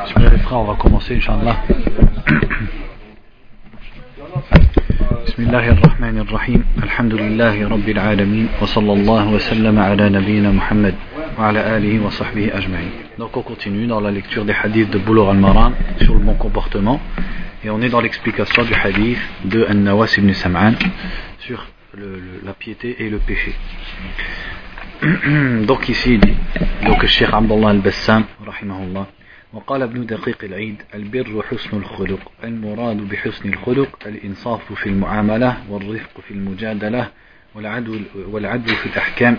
On va commencer Inch'Allah. بسم الله الرحمن الرحيم الحمد لله رب العالمين وصلى الله وسلم على نبينا محمد وعلى آله وصحبه أجمعين Donc on continue dans la lecture des hadiths de Boulour al-Maram sur le bon comportement et on est dans l'explication du hadith de An-Nawas ibn Sam'an sur le, le, la piété et le péché. donc ici il dit donc le Cheikh Abdullah al-Bassam rahimahullah وقال ابن دقيق العيد البر حسن الخلق المراد بحسن الخلق الإنصاف في المعاملة والرفق في المجادلة والعدل, في الأحكام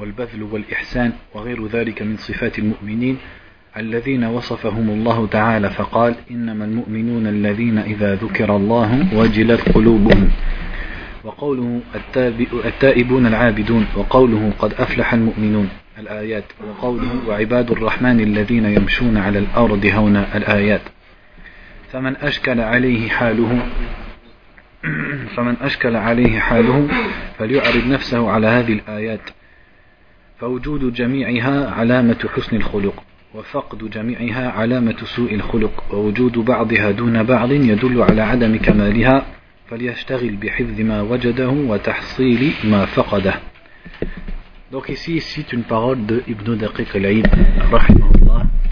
والبذل والإحسان وغير ذلك من صفات المؤمنين الذين وصفهم الله تعالى فقال إنما المؤمنون الذين إذا ذكر الله وجلت قلوبهم. وقوله التائبون العابدون وقوله قد أفلح المؤمنون. الآيات. وقوله وعباد الرحمن الذين يمشون على الأرض هونا الآيات. فمن أشكل عليه حاله فمن أشكل عليه حاله فليعرض نفسه على هذه الآيات. فوجود جميعها علامة حسن الخلق وفقد جميعها علامة سوء الخلق. ووجود بعضها دون بعض يدل على عدم كمالها فليشتغل بحفظ ما وجده وتحصيل ما فقده. Donc ici, il cite une parole de Ibn Daqiq al-Aid,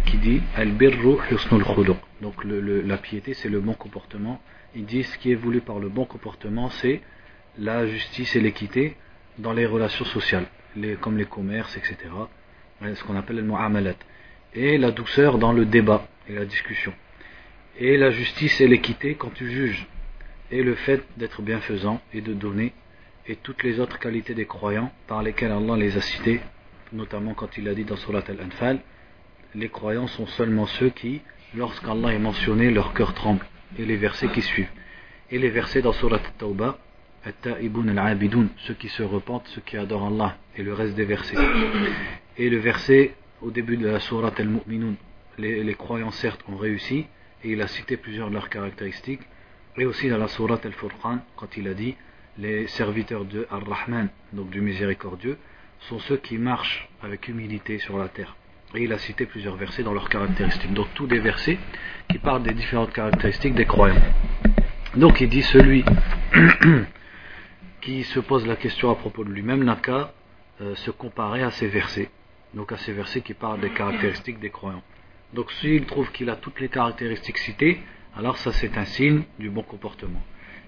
qui dit Al-birru husnul khuluq. Donc la piété, c'est le bon comportement. Il dit ce qui est voulu par le bon comportement, c'est la justice et l'équité dans les relations sociales, les, comme les commerces, etc. Ce qu'on appelle le mu'amalat. Et la douceur dans le débat et la discussion. Et la justice et l'équité quand tu juges. Et le fait d'être bienfaisant et de donner et toutes les autres qualités des croyants par lesquelles Allah les a cités, notamment quand il a dit dans Surat Al-Anfal, les croyants sont seulement ceux qui, lorsqu'Allah est mentionné, leur cœur tremble, et les versets qui suivent. Et les versets dans Surat Al-Tawbah, al-Abidun, ceux qui se repentent, ceux qui adorent Allah, et le reste des versets. Et le verset au début de la Surat Al-Mu'minun, les, les croyants certes ont réussi, et il a cité plusieurs de leurs caractéristiques, et aussi dans la Surat Al-Furqan, quand il a dit les serviteurs de Ar-Rahman, donc du miséricordieux, sont ceux qui marchent avec humilité sur la terre. Et il a cité plusieurs versets dans leurs caractéristiques. Donc tous des versets qui parlent des différentes caractéristiques des croyants. Donc il dit celui qui se pose la question à propos de lui-même n'a qu'à euh, se comparer à ces versets. Donc à ces versets qui parlent des caractéristiques des croyants. Donc s'il trouve qu'il a toutes les caractéristiques citées, alors ça c'est un signe du bon comportement.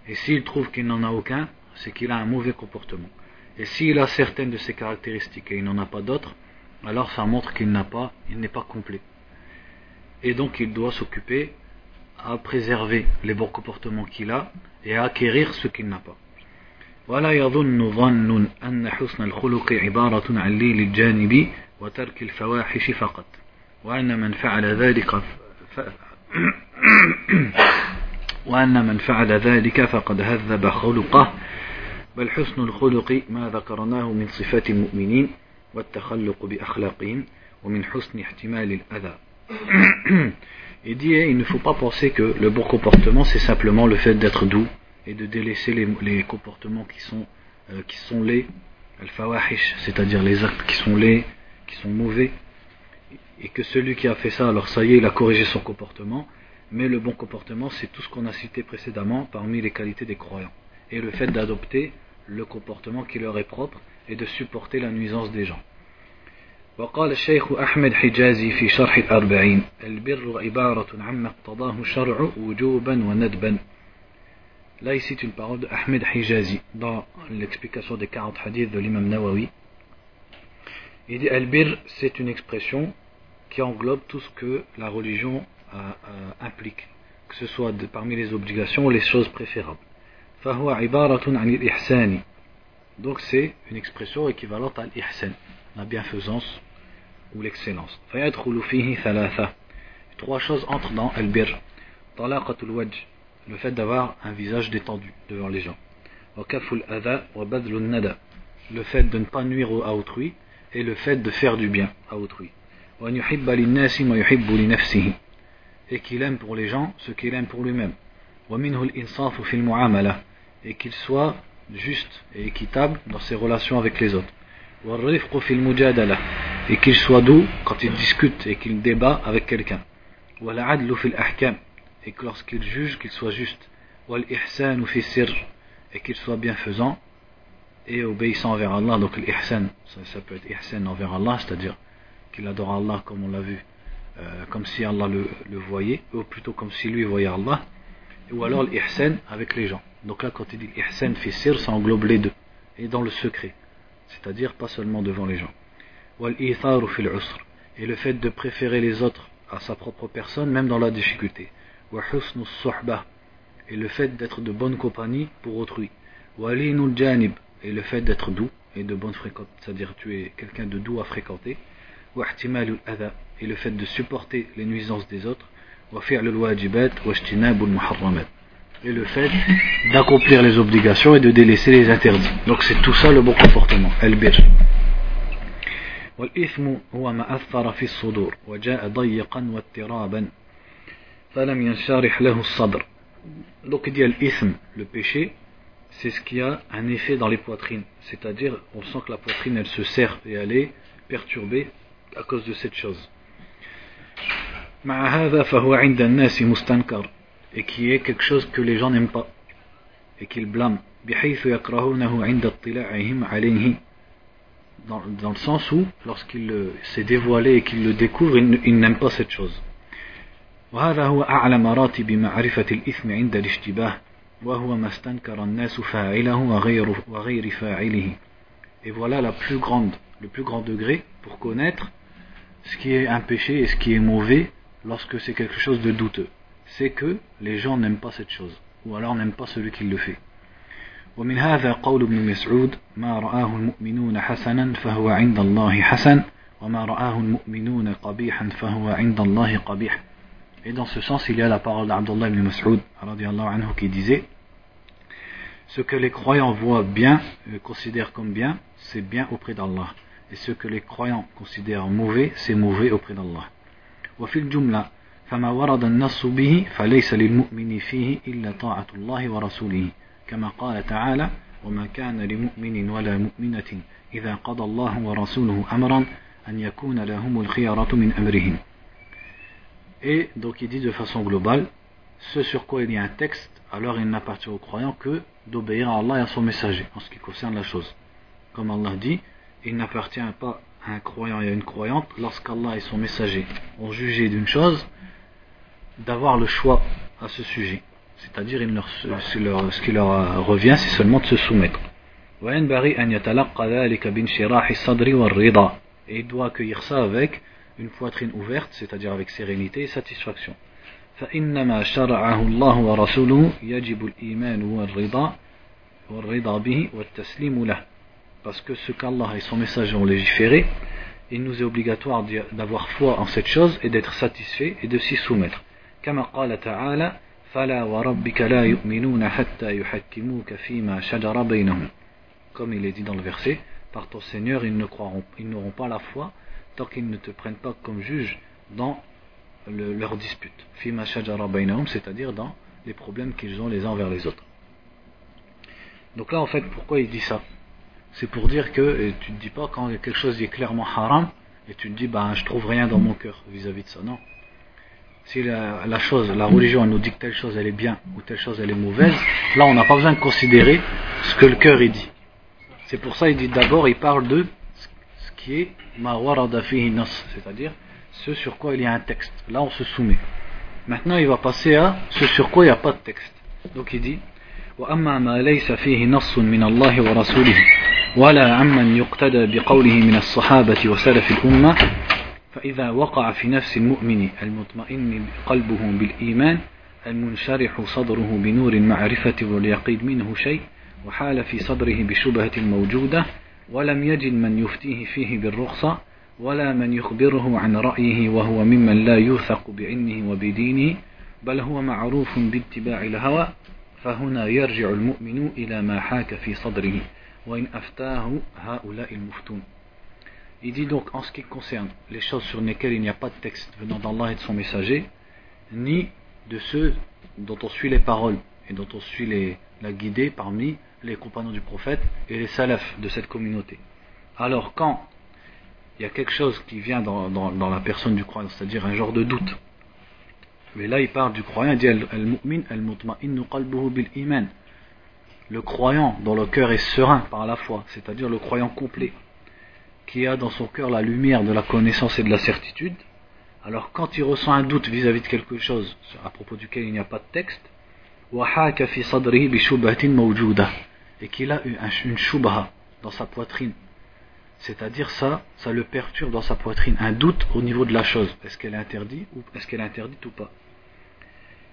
Et s'il trouve qu'il n'en a aucun, c'est qu'il a un mauvais comportement. Et s'il a certaines de ces caractéristiques et il n'en a pas d'autres, alors ça montre qu'il n'a pas, il n'est pas complet. Et donc il doit s'occuper à préserver les bons comportements qu'il a et à acquérir ce qu'il n'a pas. ولا يظن ظن أن حسن الخلق عبارة عن ليل الجانب وترك الفواحش فقط وأن من فعل ذلك ف... وأن من فعل ذلك فقد هذب خلقه بل حسن الخلق ما ذكرناه من صفات المؤمنين والتخلق بأخلاقهم ومن حسن احتمال الأذى Il dit, il ne faut pas penser que le bon comportement, c'est simplement le fait d'être doux et de délaisser les, les comportements qui sont, euh, qui sont laids, al-fawahish, c'est-à-dire les actes qui sont laids, qui sont mauvais, et que celui qui a fait ça, alors ça y est, il a corrigé son comportement, mais le bon comportement, c'est tout ce qu'on a cité précédemment parmi les qualités des croyants. Et le fait d'adopter le comportement qui leur est propre et de supporter la nuisance des gens. وقال الشيخ أحمد حجازي في شرح الأربعين البر عبارة عما اقتضاه الشرع وجوبا وندبا Là, ici, une parole de Ahmed Hijazi dans l'explication des 40 hadiths de l'imam Nawawi. Il dit Al-Bir, c'est une expression qui englobe tout ce que la religion euh, euh, implique, que ce soit parmi les obligations ou les choses préférables. Donc c'est une expression équivalente à l'ihsan, la bienfaisance ou l'excellence. Trois choses entrent dans al-bir. le fait d'avoir un visage détendu devant les gens. Le fait de ne pas nuire à autrui et le fait de faire du bien à autrui et qu'il aime pour les gens ce qu'il aime pour lui-même. Et qu'il soit juste et équitable dans ses relations avec les autres. Et qu'il soit doux quand il discute et qu'il débat avec quelqu'un. Et que lorsqu'il juge, qu'il soit juste. Et qu'il soit bienfaisant et obéissant envers Allah. Donc l'ihsan, ça, peut être ihsan envers Allah, c'est-à-dire qu'il adore Allah comme on l'a vu euh, comme si Allah le, le, voyait ou plutôt comme si lui voyait Allah ou alors l'ihsan avec les gens. Donc là quand il dit l'ihsan fi sir ça englobe les deux et dans le secret. C'est-à-dire pas seulement devant les gens. Et le fait de préférer les autres à sa propre personne même dans la difficulté. Et le fait d'être de bonne compagnie pour autrui. Et le fait d'être doux et de bonne fréquente c'est-à-dire tu es quelqu'un de doux à fréquenter et le fait de supporter les nuisances des autres et le fait d'accomplir les obligations et de délaisser les interdits. Donc c'est tout ça le bon comportement, al-bir. والإثم هو ما أثر في الصدور وجاء ضيقا واضطرابا فلم ينشرح له الصدر donc il dit l'ithm, le péché c'est ce qui a un effet dans les poitrines c'est-à-dire on sent que la poitrine elle se serre et elle est perturbée à cause de cette chose مع هذا فهو عند الناس مستنكر et qui est quelque chose que les gens n'aiment pas et qu'ils blâment dans, dans le sens où lorsqu'il s'est dévoilé et qu'il le découvre il, il n'aime pas cette chose وهذا هو أعلى مراتب معرفة الإثم عند الاشتباه وهو ما استنكر الناس فاعله وغير, وغير فاعله et voilà la plus grande, le plus grand degré pour connaître ce qui est un péché et ce qui est mauvais lorsque c'est quelque chose de douteux c'est que les gens n'aiment pas cette chose, ou alors n'aiment pas celui qui le fait. ومن هذا قول ابن مسعود ما رآه المؤمنون حسنا فهو عند الله حسن وما رآه المؤمنون قبيحا فهو عند الله قبيح Et dans ce sens, il y a la parole d'Abdullah ibn Mas'ud anhu, qui disait Ce que les croyants voient bien, euh, considèrent comme bien, c'est bien auprès d'Allah. Et ce que les croyants considèrent mauvais, c'est mauvais auprès d'Allah. وفي الجملة فما ورد النص به فليس للمؤمن فيه إلا طاعة الله ورسوله كما قال تعالى وما كان لمؤمن ولا مؤمنة إذا قضى الله ورسوله أمرا أن يكون لهم الخيارة من أمرهم Et donc il dit de façon globale, ce sur quoi il y a un texte, alors il n'appartient aux croyants que d'obéir à Allah et à son messager en ce qui concerne la chose. Comme Allah dit, il n'appartient pas à un croyant et à une croyante lorsqu'Allah et son messager ont jugé d'une chose d'avoir le choix à ce sujet. C'est-à-dire, ce qui leur revient, c'est seulement de se soumettre. Et il doit accueillir ça avec une poitrine ouverte, c'est-à-dire avec sérénité et satisfaction. فإنما شرعه الله ورسوله يجب الإيمان والرضا والرضا به والتسليم له parce que ce qu'Allah et son messager ont légiféré il nous est obligatoire d'avoir foi en cette chose et d'être satisfait et de s'y soumettre كما قال تعالى فلا وربك لا يؤمنون حتى يحكموك فيما شجر بينهم comme il est dit dans le verset par ton Seigneur ils ne croiront ils n'auront pas la foi tant qu'ils ne te prennent pas comme juge dans le, leur dispute fima shajara bainahum c'est-à-dire dans les problèmes qu'ils ont les uns envers les autres donc là en fait pourquoi il dit ça c'est pour dire que tu ne dis pas quand quelque chose est clairement haram et tu te dis ben je trouve rien dans mon cœur vis-à-vis de ça non si la, chose, la religion elle nous dit que telle chose elle est bien ou telle chose elle est mauvaise, là on n'a pas besoin de considérer ce que le cœur il dit. C'est pour ça il dit d'abord, il parle de ce qui est ma c'est-à-dire ce sur quoi il y a un texte. Là on se soumet. Maintenant il va passer à ce sur quoi il n'y a pas de texte. Donc il dit وأما ما ليس فيه نص من الله ورسوله ولا عمن يقتدى بقوله من الصحابة وسلف الأمة فإذا وقع في نفس المؤمن المطمئن قلبه بالإيمان المنشرح صدره بنور المعرفة واليقين منه شيء وحال في صدره بشبهة موجودة ولم يجد من يفتيه فيه بالرخصة ولا من يخبره عن رأيه وهو ممن لا يوثق بعلمه وبدينه بل هو معروف باتباع الهوى فهنا يرجع المؤمن إلى ما حاك في صدره. Il dit donc en ce qui concerne les choses sur lesquelles il n'y a pas de texte venant d'Allah et de son messager, ni de ceux dont on suit les paroles et dont on suit la guidée parmi les compagnons du prophète et les salafs de cette communauté. Alors quand il y a quelque chose qui vient dans, dans, la personne du croyant, c'est-à-dire un genre de doute, mais là il parle du croyant, il dit al-mu'min al-mutma'innu qalbuhu bil-iman. Le croyant dont le cœur est serein par la foi, c'est-à-dire le croyant complet, qui a dans son cœur la lumière de la connaissance et de la certitude, alors quand il ressent un doute vis-à-vis de quelque chose à propos duquel il n'y a pas de texte, et qu'il a une shubha dans sa poitrine, c'est-à-dire ça, ça le perturbe dans sa poitrine, un doute au niveau de la chose, est-ce qu'elle est interdite ou est-ce qu'elle est interdite ou pas,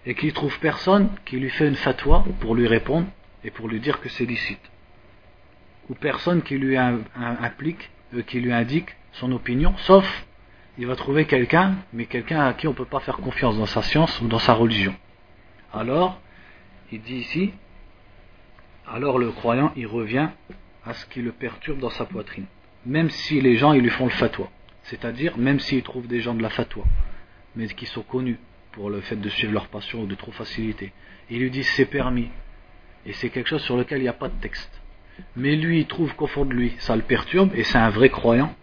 et qu'il trouve personne qui lui fait une fatwa pour lui répondre et pour lui dire que c'est licite, ou personne qui lui implique, euh, qui lui indique son opinion, sauf il va trouver quelqu'un, mais quelqu'un à qui on ne peut pas faire confiance dans sa science ou dans sa religion. Alors, il dit ici, alors le croyant, il revient à ce qui le perturbe dans sa poitrine. Même si les gens, ils lui font le fatwa. C'est-à-dire, même s'il trouve des gens de la fatwa, mais qui sont connus pour le fait de suivre leur passion ou de trop facilité. Il lui dit c'est permis. Et c'est quelque chose sur lequel il n'y a pas de texte. Mais lui, il trouve qu'au fond de lui, ça le perturbe, et c'est un vrai croyant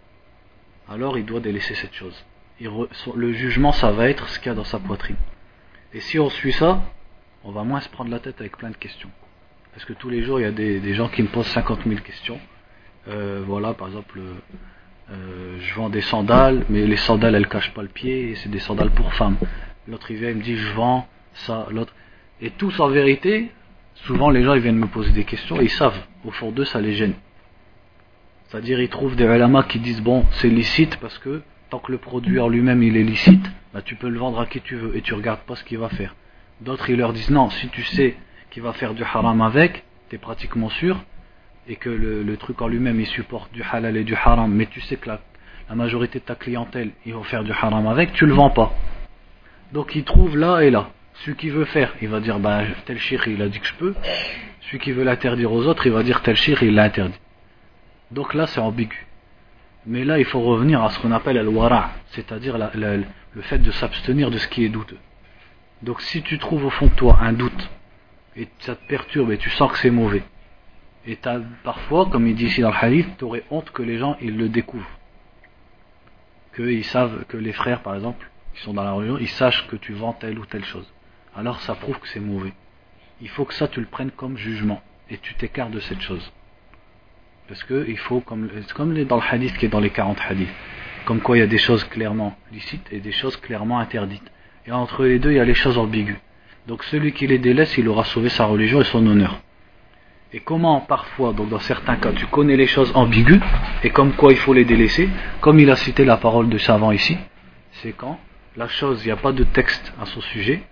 alors il doit délaisser cette chose. le jugement, ça va être ce qu'il y a dans sa poitrine. Et si on suit ça, on va moins se prendre la tête avec plein de questions. Parce que tous les jours, il y a des, gens qui me posent 50 000 questions. Euh, voilà, par exemple, euh, je vends des sandales, mais les sandales, elles cachent pas le pied, et c'est des sandales pour femmes. L'autre, il vient, il me dit, je vends ça, l'autre. Et tous, en vérité, souvent, les gens, viennent me poser des questions, et ils savent, au fond d'eux, ça les gêne. C'est-à-dire, ils trouvent des ulama qui disent bon, c'est licite parce que tant que le produit en lui-même il est licite, bah, tu peux le vendre à qui tu veux et tu regardes pas ce qu'il va faire. D'autres, ils leur disent non, si tu sais qu'il va faire du haram avec, tu es pratiquement sûr, et que le, truc en lui-même il supporte du halal et du haram, mais tu sais que la, majorité de ta clientèle ils vont faire du haram avec, tu le vends pas. Donc ils trouvent là et là. Celui qui veut faire, il va dire bah, tel shir il a dit que je peux. Celui qui veut l'interdire aux autres, il va dire tel shir il l'a interdit. Donc là, c'est ambigu. Mais là, il faut revenir à ce qu'on appelle al-wara, c'est-à-dire le fait de s'abstenir de ce qui est douteux. Donc si tu trouves au fond de toi un doute, et ça te perturbe et tu sens que c'est mauvais, et parfois, comme il dit ici dans le hadith, tu aurais honte que les gens ils le découvrent. Qu'ils savent, que les frères par exemple, qui sont dans la religion, ils sachent que tu vends telle ou telle chose. Alors ça prouve que c'est mauvais. Il faut que ça tu le prennes comme jugement, et tu t'écartes de cette chose. Parce que il faut, comme, comme dans le hadith qui est dans les 40 hadiths, comme quoi il y a des choses clairement licites et des choses clairement interdites. Et entre les deux, il y a les choses ambiguës. Donc celui qui les délaisse, il aura sauvé sa religion et son honneur. Et comment parfois, donc dans certains cas, tu connais les choses ambiguës, et comme quoi il faut les délaisser, comme il a cité la parole de savant ici, c'est quand la chose, il n'y a pas de texte à son sujet,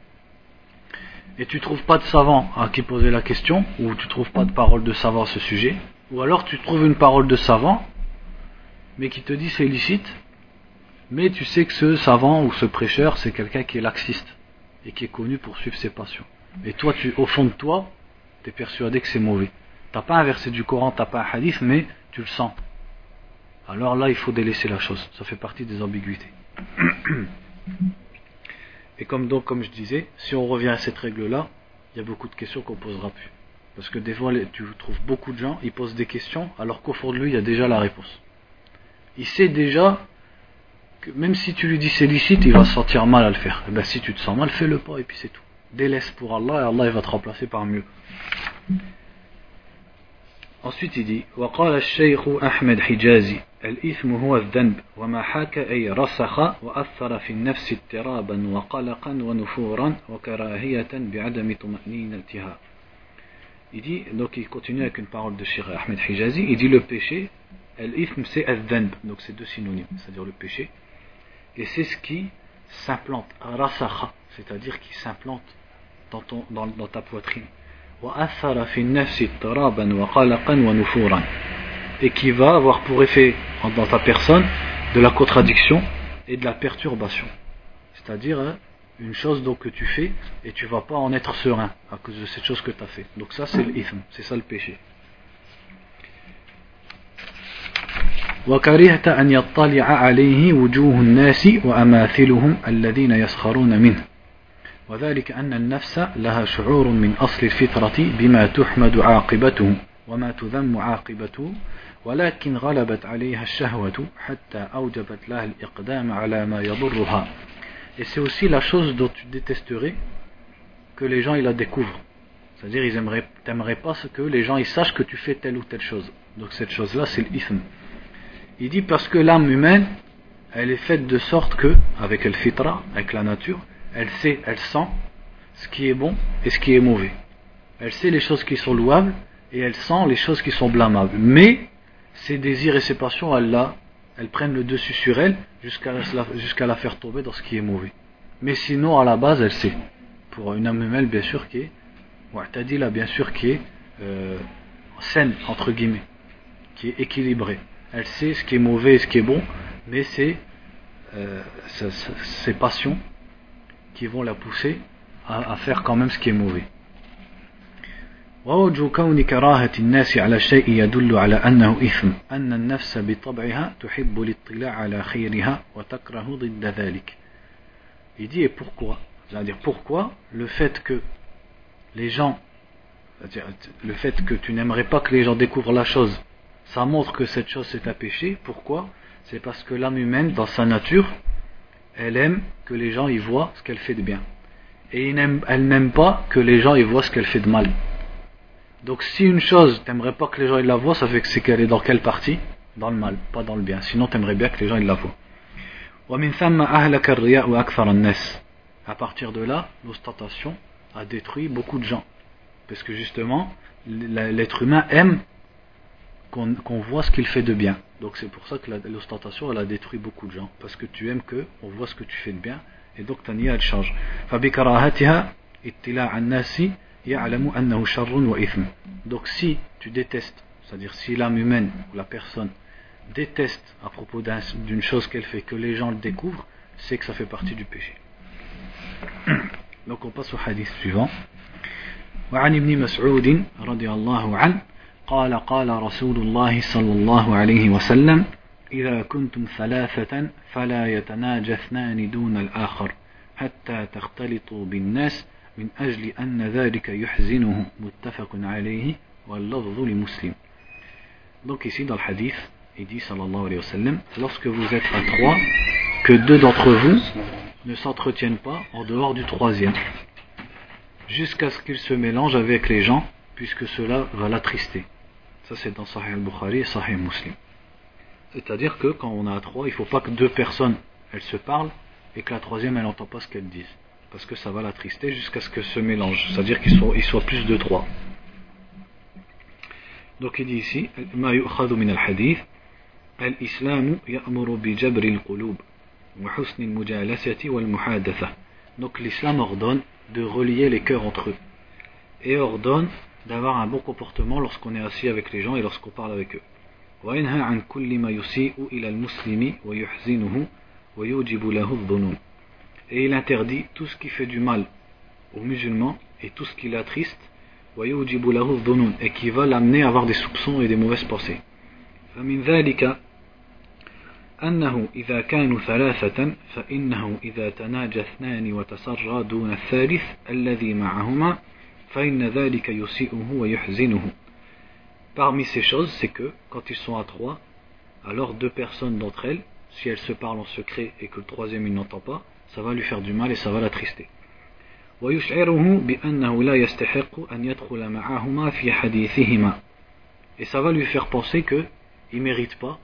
et tu trouves pas de savant à qui poser la question, ou tu trouves pas de parole de savant à ce sujet, ou alors tu trouves une parole de savant, mais qui te dit c'est illicite, mais tu sais que ce savant ou ce prêcheur, c'est quelqu'un qui est laxiste et qui est connu pour suivre ses passions. Et toi, tu, au fond de toi, tu es persuadé que c'est mauvais. T'as pas un verset du Coran, t'as pas un hadith, mais tu le sens. Alors là, il faut délaisser la chose. Ça fait partie des ambiguïtés. Et comme donc, comme je disais, si on revient à cette règle-là, il y a beaucoup de questions qu'on posera plus. Parce que des fois, tu trouves beaucoup de gens, ils posent des questions, alors qu'au fond de lui, il y a déjà la réponse. Il sait déjà que même si tu lui dis c'est licite, il va se sentir mal à le faire. Et eh bien, si tu te sens mal, fais-le pas et puis c'est tout. Délaisse pour Allah et Allah il va te remplacer par mieux. Ensuite, il dit وقال الشيخ أحمد حجازي الإثم هو الذنب وما حاك أي رسخ وأثر في النفس اضطرابا وقلقا ونفورا وكراهية بعدم طمأنينتها Il dit, donc il continue avec une parole de Shir Ahmed Hijazi, il dit le péché, al-ithm c'est al-dhanb, donc c'est deux synonymes, c'est-à-dire le péché, et c'est ce qui s'implante, rasakha, c'est-à-dire qui s'implante dans, ton, dans, dans ta poitrine, et qui va avoir pour effet dans ta personne de la contradiction et de la perturbation. C'est-à-dire, hein, une chose donc que tu fais et tu vas pas en être serein à cause de cette chose que tu as fait. Donc ça c'est l'ithm, c'est ça le péché. وكرهت أن يطلع عليه وجوه الناس وأماثلهم الذين يسخرون منه وذلك أن النفس لها شعور من أصل الفطرة بما تحمد عاقبته وما تذم عاقبته ولكن غلبت عليها الشهوة حتى أوجبت لها الإقدام على ما يضرها et c'est aussi la chose dont tu détesterais que les gens ils la découvrent. C'est-à-dire, ils aimeraient, t'aimeraient pas que les gens ils sachent que tu fais telle ou telle chose. Donc cette chose-là, c'est l'ithm. Il dit parce que l'âme humaine, elle est faite de sorte que, avec le fitra, avec la nature, elle sait, elle sent ce qui est bon et ce qui est mauvais. Elle sait les choses qui sont louables et elle sent les choses qui sont blâmables. Mais ses désirs et ses passions, elle, là, elles prennent le dessus sur elle jusqu'à jusqu'à la faire tomber dans ce qui est mauvais. Mais sinon, à la base, elle sait. Pour une humaine, bien sûr, qui est, t'as dit là, bien sûr, qui est euh, saine, entre guillemets, qui est équilibrée. Elle sait ce qui est mauvais et ce qui est bon, mais c'est euh, ses passions qui vont la pousser à, à faire quand même ce qui est mauvais. ووجه كون كراهة الناس على شيء يدل على أنه إثم أن النفس بطبعها تحب الاطلاع على خيرها وتكره ضد ذلك Il dit et pourquoi C'est-à-dire pourquoi le fait que les gens le fait que tu n'aimerais pas que les gens découvrent la chose ça montre que cette chose c'est un péché pourquoi C'est parce que l'âme humaine dans sa nature elle aime que les gens y voient ce qu'elle fait de bien et elle n'aime pas que les gens y voient ce qu'elle fait de mal donc si une chose, t'aimerais pas que les gens la voient, ça fait que c'est qu'elle est dans quelle partie? Dans le mal, pas dans le bien. Sinon t'aimerais bien que les gens la voient. À partir de là, l'ostentation a détruit beaucoup de gens. Parce que justement, l'être humain aime qu'on voit ce qu'il fait de bien. Donc c'est pour ça que l'ostentation elle a détruit beaucoup de gens. Parce que tu aimes que on voit ce que tu fais de bien et donc ta niya elle change. Donc si tu détestes, c'est-à-dire si l'âme humaine ou la personne déteste à propos d'une chose qu'elle fait, que les gens le découvrent, c'est que ça fait partie du péché. Donc on passe au hadith suivant. وعن ابن مسعود رضي الله عنه قال قال رسول الله صلى الله عليه وسلم إذا كنتم ثلاثة فلا يتناجى اثنان دون الآخر حتى تختلطوا بالناس من أجل أن ذلك يحزنه متفق عليه واللفظ لمسلم Donc ici dans le hadith, il dit sallallahu alayhi wa sallam, lorsque vous êtes à trois, que deux d'entre vous ne s'entretiennent pas en dehors du troisième, jusqu'à ce qu'ils se mélangent avec les gens, puisque cela va l'attrister. Ça c'est dans Sahih al-Bukhari et Sahih Muslim. C'est-à-dire que quand on a à trois, il ne faut pas que deux personnes elles se parlent et que la troisième elle n'entend pas ce qu'elles disent parce que ça va l'attrister jusqu'à ce que se mélange, c'est-à-dire qu'il soit, il soit plus de trois. Donc il dit ici, ما يؤخذ من الحديث الإسلام يأمر بجبر القلوب وحسن المجالسة والمحادثة. Donc l'islam ordonne de relier les cœurs entre eux et ordonne d'avoir un bon comportement lorsqu'on est assis avec les gens et lorsqu'on parle avec eux. وينهى عن كل ما يسيء إلى المسلم ويحزنه ويوجب له الظنون et il interdit tout ce qui fait du mal aux musulmans et tout ce qui l'attriste et qui va l'amener à avoir des soupçons et des mauvaises pensées فمن ذلك أنه إذا كانوا ثلاثة فإنه إذا تناجى اثنان وتسرى دون الثالث الذي معهما Parmi ces choses, c'est que quand ils sont à trois, alors deux personnes d'entre elles, si elles se parlent en secret et que le troisième il n'entend pas, ça va lui faire du mal et ça va l'attrister. Et ça va lui faire penser que il mérite pas,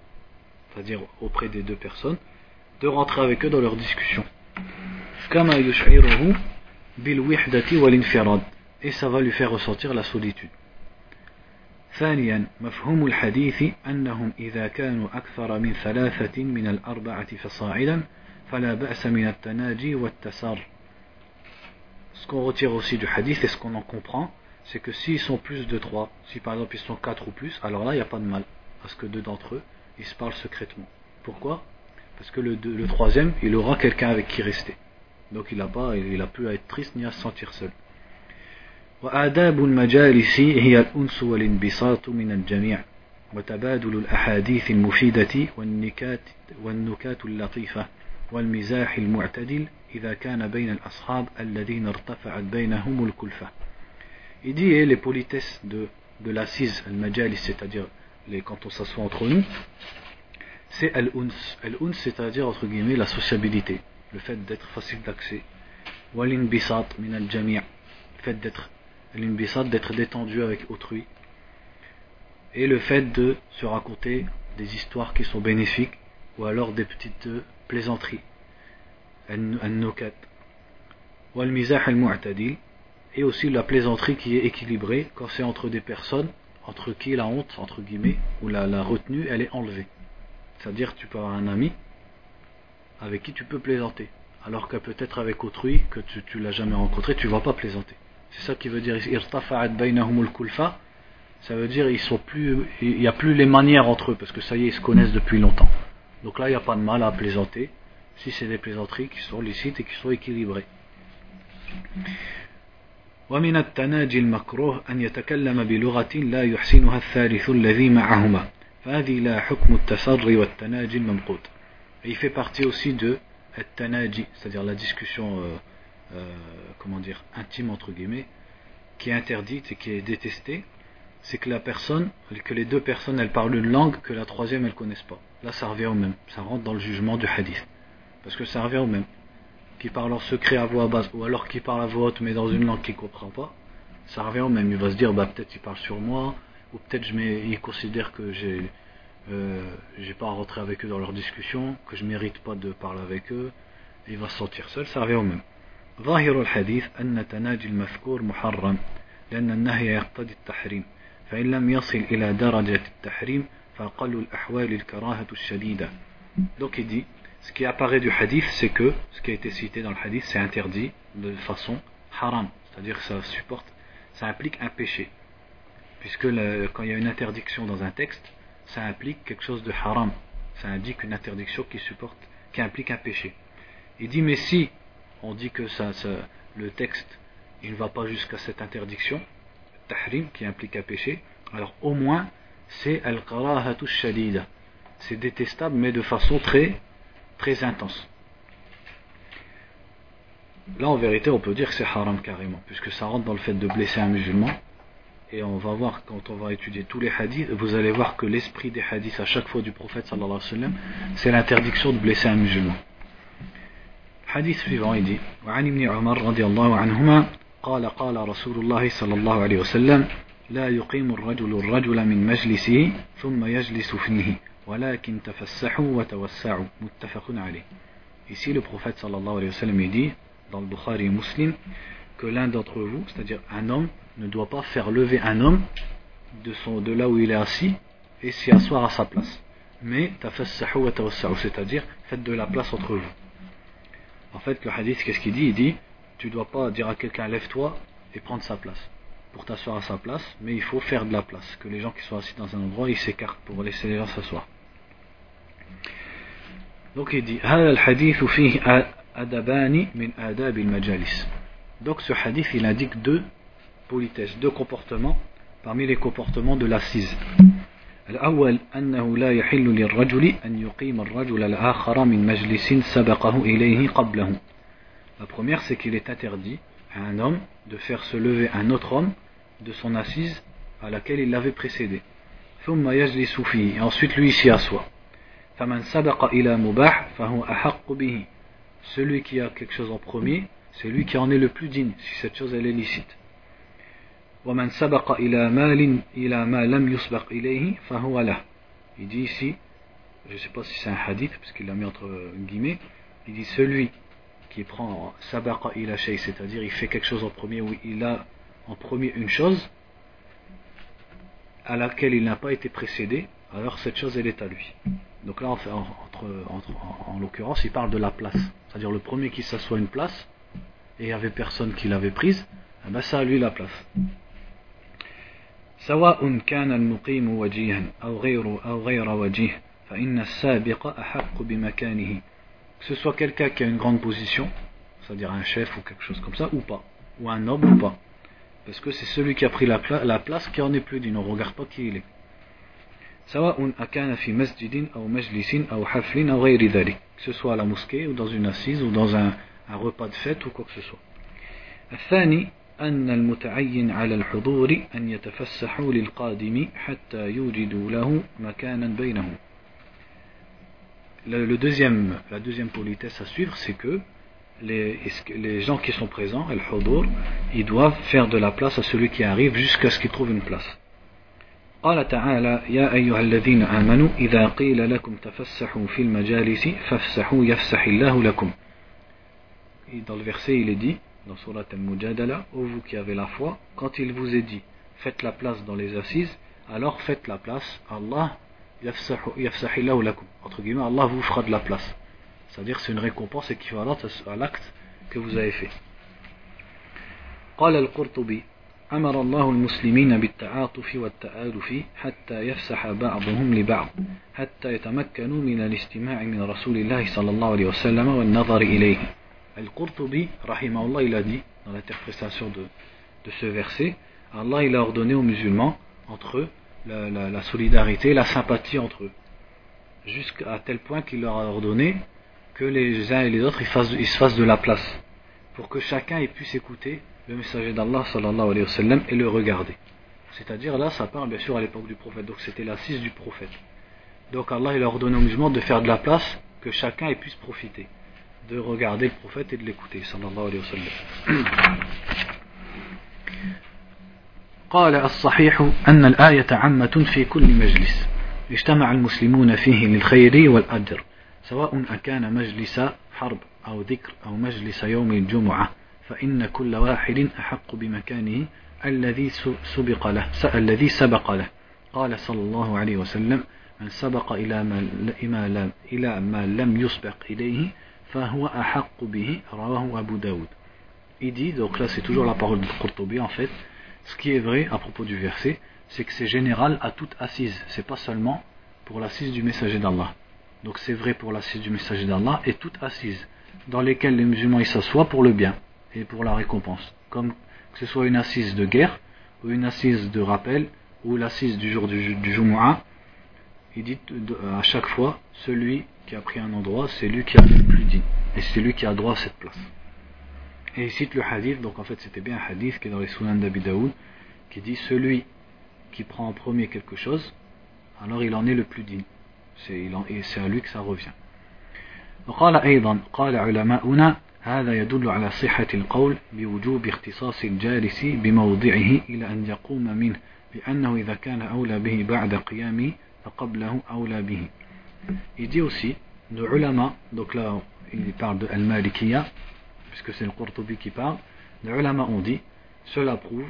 c'est-à-dire auprès des deux personnes, de rentrer avec eux dans leur discussion Et ça va lui faire ressentir la solitude. ثانيا مفهوم الحديث أنهم إذا كانوا أكثر من ثلاثة من الأربعة فصاعدا ce qu'on retire aussi du hadith et ce qu'on en comprend, c'est que s'ils sont plus de trois, si par exemple ils sont quatre ou plus, alors là il n'y a pas de mal, parce que deux d'entre eux, ils se parlent secrètement. Pourquoi Parce que le, le, troisième, il aura quelqu'un avec qui rester. Donc il n'a pas, il a plus à être triste ni à se sentir seul. وآداب المجالس هي الأنس والانبساط من الجميع وتبادل الأحاديث المفيدة والنكات والنكات اللطيفة والمزاح المعتدل إذا كان بين الأصحاب الذين ارتفعت بينهم الكلفة Il dit et les politesses de, de l'assise, al-majalis, c'est-à-dire les, quand on s'assoit entre nous, c'est al-uns. Al-uns, c'est-à-dire entre guillemets la sociabilité. le fait d'être facile d'accès. Walinbisat min al-jami' le fait d'être d'être détendu avec autrui. Et le fait de se raconter des histoires qui sont bénéfiques ou alors des petites plaisanteries. Al-nukat. Wal-mizah al-mu'tadil et aussi la plaisanterie qui est équilibrée quand c'est entre des personnes entre qui la honte, entre guillemets, ou la, la retenue, elle est enlevée. C'est-à-dire tu peux avoir un ami avec qui tu peux plaisanter, alors que peut-être avec autrui que tu, tu l'as jamais rencontré, tu ne vas pas plaisanter. C'est ça qui veut dire ça veut dire ils sont plus, il n'y a plus les manières entre eux parce que ça y est ils se connaissent depuis longtemps. Donc là il n'y a pas de mal à plaisanter si c'est des plaisanteries qui sont licites et qui sont équilibrées. ومن التناجي المكروه أن يتكلم بلغة لا يحسنها الثالث الذي معهما فهذه لا حكم التسري والتناجي الممقوت Et il fait partie aussi de التناجي c'est-à-dire la discussion euh, euh, comment dire intime entre guillemets qui est interdite et qui est détestée c'est que la personne que les deux personnes elles parlent une langue que la troisième elles connaissent pas là ça revient au même ça rentre dans le jugement du hadith parce que ça revient au même qui parle en secret à voix basse, ou alors qui parle à voix haute mais dans une langue qu'il ne comprend pas, ça revient au même. Il va se dire, bah, peut-être il parle sur moi, ou peut-être il considère que j'ai euh, pas à rentrer avec eux dans leur discussion, que je mérite pas de parler avec eux, il va se sentir seul, ça revient au même. ظاهر الحديث أن تناجي المذكور محرم لأن النهي يقتضي التحريم فإن لم يصل إلى درجة التحريم فأقل الأحوال الكراهة الشديدة donc il dit ce qui apparaît du hadith, c'est que ce qui a été cité dans le hadith, c'est interdit de façon haram, c'est-à-dire que ça supporte, ça implique un péché. Puisque quand il y a une interdiction dans un texte, ça implique quelque chose de haram, ça indique une interdiction qui supporte, qui implique un péché. Il dit, mais si on dit que le texte, il ne va pas jusqu'à cette interdiction, tahrim, qui implique un péché, alors au moins, c'est al-karahatu shadida. C'est détestable, mais de façon très très intense. Là, en vérité, on peut dire que c'est haram carrément, puisque ça rentre dans le fait de blesser un musulman. Et on va voir, quand on va étudier tous les hadiths, vous allez voir que l'esprit des hadiths à chaque fois du prophète c'est l'interdiction de blesser un musulman. Hadith suivant, il وعن ابن عمر رضي الله عنهما قال قال رسول الله صلى الله عليه وسلم لا يقيم الرجل الرجل من مجلسه ثم يجلس فيه Ici, le prophète sallallahu alayhi wa sallam dit, dans le Bukhari Muslim, que l'un d'entre vous, c'est-à-dire un homme, ne doit pas faire lever un homme de, son, de là où il est assis et s'y asseoir à sa place. Mais c'est-à-dire faites de la place entre vous. En fait, le hadith, qu'est-ce qu'il dit? Il dit, tu ne dois pas dire à quelqu'un lève-toi et prendre sa place pour t'asseoir à sa place, mais il faut faire de la place, que les gens qui sont assis dans un endroit, ils s'écartent pour laisser les gens s'asseoir. Donc il dit Donc ce hadith il indique deux politesses, deux comportements parmi les comportements de l'assise. الأول أنه لا يحل للرجل أن يقيم الرجل الآخر من مجلس سبقه إليه قبله. La première c'est qu'il est interdit à un homme de faire se lever un autre homme de son assise à laquelle il l'avait précédé. ثم يجلس فيه et ensuite lui s'y assoit. Celui qui a quelque chose en premier, c'est lui qui en est le plus digne, si cette chose elle est licite. Il dit ici, je ne sais pas si c'est un hadith, parce qu'il l'a mis entre guillemets, il dit celui qui prend sabaqa ila shay, c'est-à-dire il fait quelque chose en premier, ou il a en premier une chose à laquelle il n'a pas été précédé, alors cette chose elle est à lui. Donc là, en, l'occurrence, il parle de la place. C'est-à-dire le premier qui s'assoit une place, et il n'y avait personne qui l'avait prise, eh ben ça a lui la place. Que ce soit quelqu'un qui a une grande position, c'est-à-dire un chef ou quelque chose comme ça, ou pas, ou un noble ou pas. Parce que c'est celui qui a pris la, la place qui en est plus digne, on ne regarde pas qui il est. سواء أكان في مسجد أو مجلس أو حفل أو غير ذلك que ce soit à la mosquée ou dans une assise ou dans un, un repas de fête ou quoi que ce soit الثاني أن المتعين على الحضور أن يتفسحوا للقادم حتى يوجدوا له مكانا بينهم le, deuxième, la deuxième politesse à suivre, c'est que les, les, gens qui sont présents, el ils doivent faire de la place à celui qui arrive jusqu'à ce qu'il trouve une place. قال dans le verset il est dit dans Surat Al-Mujadala ô vous qui avez la foi quand il vous est dit faites la place dans les assises alors faites la place Allah yafsahillahu lakum entre guillemets Allah vous fera de la place c'est-à-dire c'est une récompense équivalente à l'acte que vous avez fait قال القرطبي أمر الله المسلمين بالتعاطف والتآلف حتى يفسح بعضهم لبعض حتى يتمكنوا من الاستماع من رسول الله صلى الله عليه وسلم والنظر إليه Al-Qurtubi, rahimahullah, il a dit, dans l'interprétation de, ce verset, Allah il a ordonné aux musulmans, entre eux, la, la, solidarité, la sympathie entre eux. Jusqu'à tel point qu'il leur a ordonné que les uns et les autres ils, fassent, se fassent de la place. Pour que chacun ait puisse écouter le messager d'Allah sallallahu alayhi wa sallam et le regarder. C'est-à-dire là, ça parle bien sûr à l'époque du prophète, donc c'était l'assise du prophète. Donc Allah il a ordonné aux musulmans de faire de la place, que chacun ait puisse profiter, de regarder le prophète et de l'écouter sallallahu alayhi wa sallam. قال الصحيح أن الآية عامة في كل مجلس اجتمع المسلمون فيه للخير والأجر سواء أكان مجلس حرب أو ذكر أو مجلس يوم الجمعة فإن كل واحد أحق بمكانه الذي سبق له الذي سبق له قال صلى الله عليه وسلم من سبق إلى ما, إلى ما لم يسبق إليه Il dit, donc là c'est toujours la parole de Qurtubi en fait, ce qui est vrai à propos du verset, c'est que c'est général à toute assise, c'est pas seulement pour l'assise du messager d'Allah. Donc c'est vrai pour l'assise du messager d'Allah et toute assise dans lesquelles les musulmans s'assoient pour le bien et pour la récompense. Comme que ce soit une assise de guerre ou une assise de rappel ou l'assise du jour du, du Jumu'ah, il dit à chaque fois celui qui a pris un endroit, c'est lui qui a le plus dit, et c'est lui qui a droit à cette place. Et il cite le hadith, donc en fait c'était bien un hadith qui est dans les Sunan d'Abi Daoud, qui dit celui qui prend en premier quelque chose, alors il en est le plus digne. C'est à lui que ça revient. وقال أيضا قال علماؤنا هذا يدل على صحة القول بوجوب اختصاص الجالس بموضعه إلى أن يقوم منه لأنه إذا كان أولى به بعد قيامه فقبله أولى به il dit aussi, de ulama, donc là il parle de Al-Malikiya, puisque c'est le Qurtubi qui parle, les ulama ont dit, cela prouve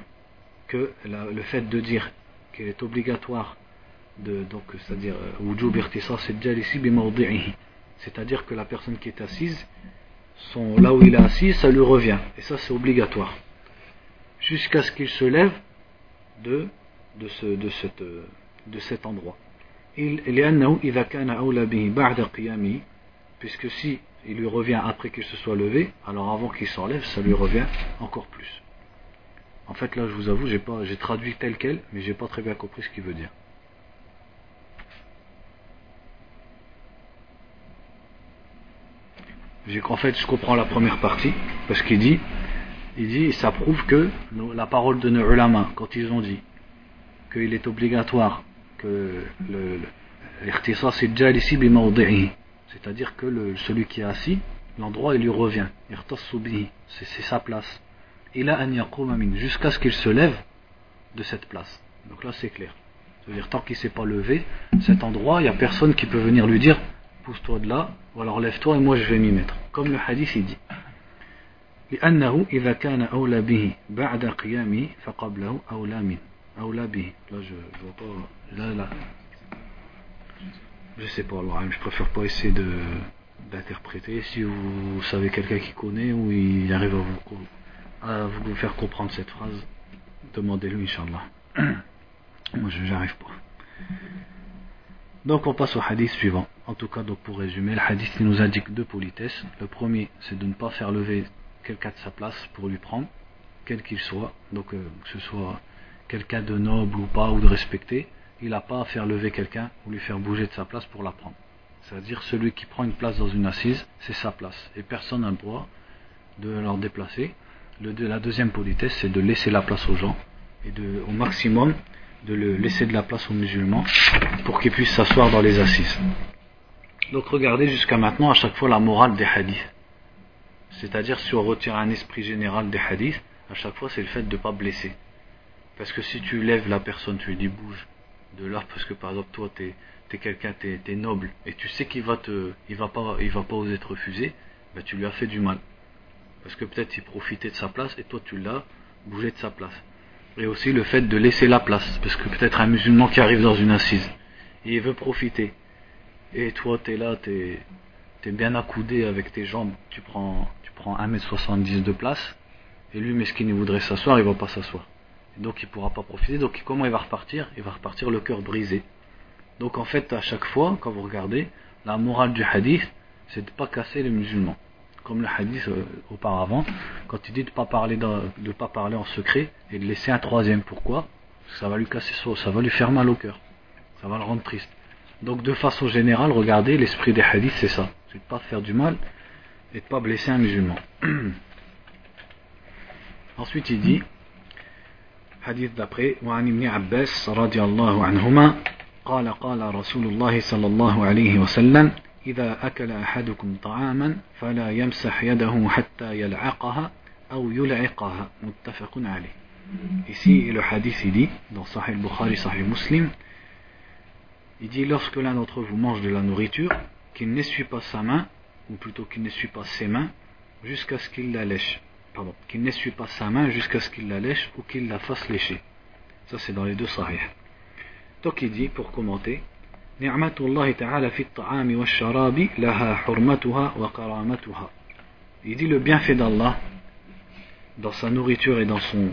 que le fait de dire qu'il est obligatoire de, donc c'est-à-dire bi c'est-à-dire que la personne qui est assise là où il est assis, ça lui revient. Et ça, c'est obligatoire. Jusqu'à ce qu'il se lève de, de, ce, de, cette, de cet endroit. Puisque si il lui revient après qu'il se soit levé, alors avant qu'il s'enlève, ça lui revient encore plus. En fait, là, je vous avoue, j'ai pas, j'ai traduit tel quel, mais j'ai pas très bien compris ce qu'il veut dire. En fait, je comprends la première partie, parce qu'il dit, il dit, ça prouve que la parole de nos quand ils ont dit qu'il est obligatoire que l'irtisa c'est déjà ici c'est-à-dire que le, celui qui est assis, l'endroit il lui revient, c'est sa place. Il a un jusqu'à ce qu'il se lève de cette place. Donc là c'est clair. C'est-à-dire tant qu'il ne s'est pas levé, cet endroit, il n'y a personne qui peut venir lui dire pousse-toi de là, ou alors lève-toi et moi je vais m'y mettre. Comme le hadith il dit. لأنه إذا كان أولى به بعد قيامه فقبله أولى من أولى به là je, je vois pas. Là là. Je sais pas alors je préfère pas essayer de d'interpréter. Si vous, savez quelqu'un qui connaît ou il arrive à vous à vous faire comprendre cette phrase demandez-lui Inch'Allah. Moi je j'arrive pas. Donc on passe au hadith suivant. En tout cas, donc pour résumer, le hadith il nous indique deux politesses. Le premier, c'est de ne pas faire lever quelqu'un de sa place pour lui prendre, quel qu'il soit. Donc euh, que ce soit quelqu'un de noble ou pas, ou de respecté, il n'a pas à faire lever quelqu'un ou lui faire bouger de sa place pour la prendre. C'est-à-dire celui qui prend une place dans une assise, c'est sa place. Et personne n'a le droit de leur déplacer. La deuxième politesse, c'est de laisser la place aux gens et au maximum de laisser de la place aux musulmans pour qu'ils puissent s'asseoir dans les assises. Donc regardez jusqu'à maintenant à chaque fois la morale des hadiths. C'est-à-dire si on retire un esprit général des hadiths, à chaque fois c'est le fait de ne pas blesser. Parce que si tu lèves la personne, tu lui dis bouge de là, parce que par exemple toi tu es, quelqu'un, tu es, noble, et tu sais qu'il va te, il va pas, il va pas oser te refuser, ben tu lui as fait du mal. Parce que peut-être il profitait de sa place et toi tu l'as bougé de sa place. Et aussi le fait de laisser la place, parce que peut-être un musulman qui arrive dans une assise, il veut profiter. Et toi tu es là, tu es, bien accoudé avec tes jambes, tu prends, tu prends 1m70 de place, et lui, mais ce qu'il voudrait s'asseoir, il va pas s'asseoir donc il ne pourra pas profiter. Donc comment il va repartir? Il va repartir le cœur brisé. Donc en fait, à chaque fois, quand vous regardez, la morale du hadith, c'est de ne pas casser les musulmans. Comme le hadith euh, auparavant, quand il dit de ne pas, parler pas parler en secret et de laisser un troisième. Pourquoi ça va lui casser, ça va lui faire mal au cœur. Ça va le rendre triste. Donc de façon générale, regardez, l'esprit des hadiths, c'est ça. C'est de ne pas faire du mal et de ne pas blesser un musulman. Ensuite, il dit حديث d'après وعن ابن عباس رضي الله عنهما قال قال رسول الله صلى الله عليه وسلم إذا أكل أحدكم طعاما فلا يمسح يده حتى يلعقها أو يلعقها متفق عليه Ici, le hadith il dit, dans Sahih Bukhari, Sahih Muslim, il dit lorsque l'un d'entre vous mange de la nourriture, qu'il n'essuie pas sa main, ou plutôt qu'il n'essuie pas ses mains, jusqu'à ce qu'il la lèche pardon, qu'il n'essuie pas sa main jusqu'à ce qu'il la lèche ou qu'il la fasse lécher. Ça c'est dans les deux sahih. Donc il dit pour commenter. Il dit le bienfait d'Allah dans sa nourriture et dans son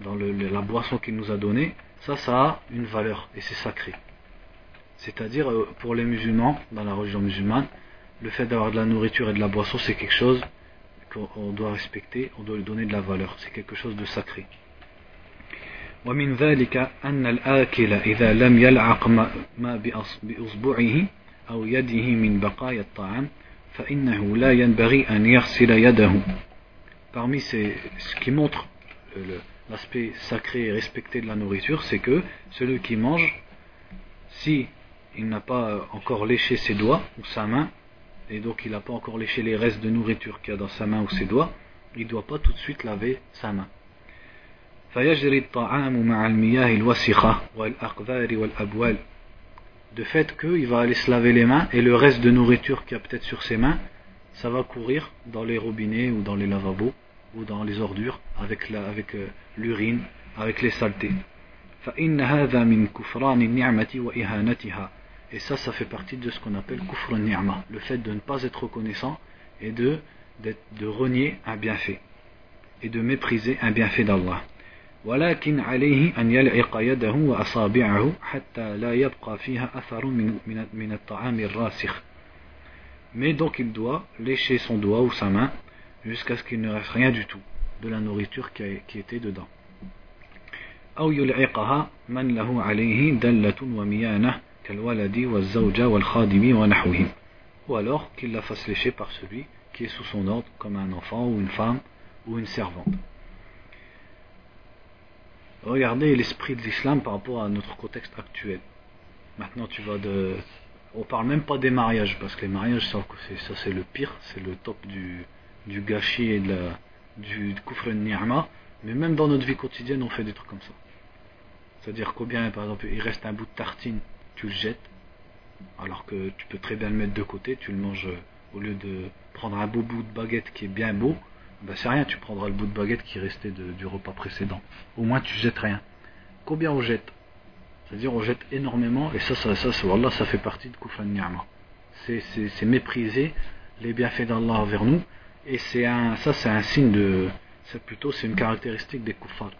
dans le, la boisson qu'il nous a donnée, ça ça a une valeur et c'est sacré. C'est-à-dire euh, pour les musulmans dans la religion musulmane, le fait d'avoir de la nourriture et de la boisson c'est quelque chose qu'on doit respecter, on doit lui donner de la valeur. C'est quelque chose de sacré. ومن ذلك أن الآكل إذا لم يلعق ما بأصبعه أو يده من بقايا الطعام فإنه لا ينبغي أن يغسل يده Parmi ces, ce qui montre l'aspect sacré et respecté de la nourriture, c'est que celui qui mange, si il n'a pas encore léché ses doigts ou sa main, et donc il n'a pas encore léché les restes de nourriture qu'il y a dans sa main ou ses doigts, il ne doit pas tout de suite laver sa main. De fait qu'il va aller se laver les mains et le reste de nourriture qu'il y a peut-être sur ses mains, ça va courir dans les robinets ou dans les lavabos ou dans les ordures avec euh, l'urine, avec, les saletés. Et ça, ça fait partie de ce qu'on appelle kufr ni'ma, le fait de ne pas être reconnaissant et de, de renier un bienfait et de mépriser un bienfait d'Allah. ولكن عليه أن يلعق يده وأصابعه حتى لا يبقى فيها أثر من, من, من الطعام الراسخ mais donc il doit lécher son doigt ou sa main jusqu'à ce qu'il ne reste rien du tout de la nourriture qui, a, qui était dedans أو يلعقها من له عليه دلة وميانة ou alors qu'il la fasse lécher par celui qui est sous son ordre comme un enfant ou une femme ou une servante. Regardez l'esprit de l'islam par rapport à notre contexte actuel. Maintenant tu vas de... On parle même pas des mariages, parce que les mariages, ça c'est le pire, c'est le top du, du gâchis et de la, du kufr ni'ma. Mais même dans notre vie quotidienne, on fait des trucs comme ça. C'est-à-dire combien, par exemple, il reste un bout de tartine tu le jettes, alors que tu peux très bien le mettre de côté, tu le manges euh, au lieu de prendre un beau bout de baguette qui est bien beau, ben c'est rien, tu prendras le bout de baguette qui restait du repas précédent. Au moins tu jettes rien. Combien on jette? C'est-à-dire on jette énormément, et ça, ça, ça, ça, ça fait partie de Kufan Ni'ama. C'est mépriser les bienfaits d'Allah envers nous, et c'est un, ça c'est un signe de, c'est plutôt c'est une caractéristique des kuffars.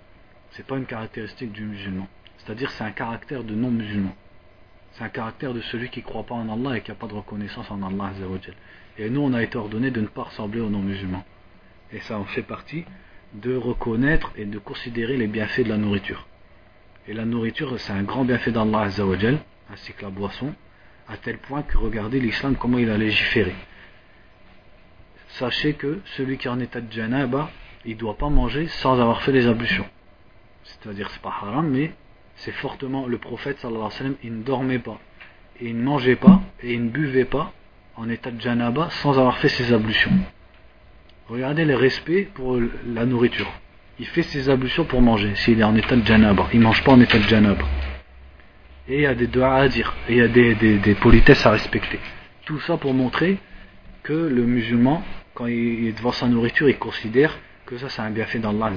C'est pas une caractéristique du musulman. C'est-à-dire c'est un caractère de non-musulman. C'est un caractère de celui qui ne croit pas en Allah et qui n'a pas de reconnaissance en Allah. Et nous, on a été ordonné de ne pas ressembler aux non-musulmans. Et ça en fait partie de reconnaître et de considérer les bienfaits de la nourriture. Et la nourriture, c'est un grand bienfait d'Allah ainsi que la boisson, à tel point que regardez l'islam comment il a légiféré. Sachez que celui qui est en état de janaba, il ne doit pas manger sans avoir fait les ablutions. C'est-à-dire, c'est pas haram, mais c'est fortement le prophète sallallahu alayhi wa sallam, il ne dormait pas, et il ne mangeait pas, et il ne buvait pas en état de janaba sans avoir fait ses ablutions. Regardez les respects pour la nourriture. Il fait ses ablutions pour manger s'il est en état de janaba. Il ne mange pas en état de janaba. Et il y a des doigts à dire. Et il y a des, politesses à respecter. Tout ça pour montrer que le musulman, quand il est devant sa nourriture, il considère que ça c'est un bienfait d'Allah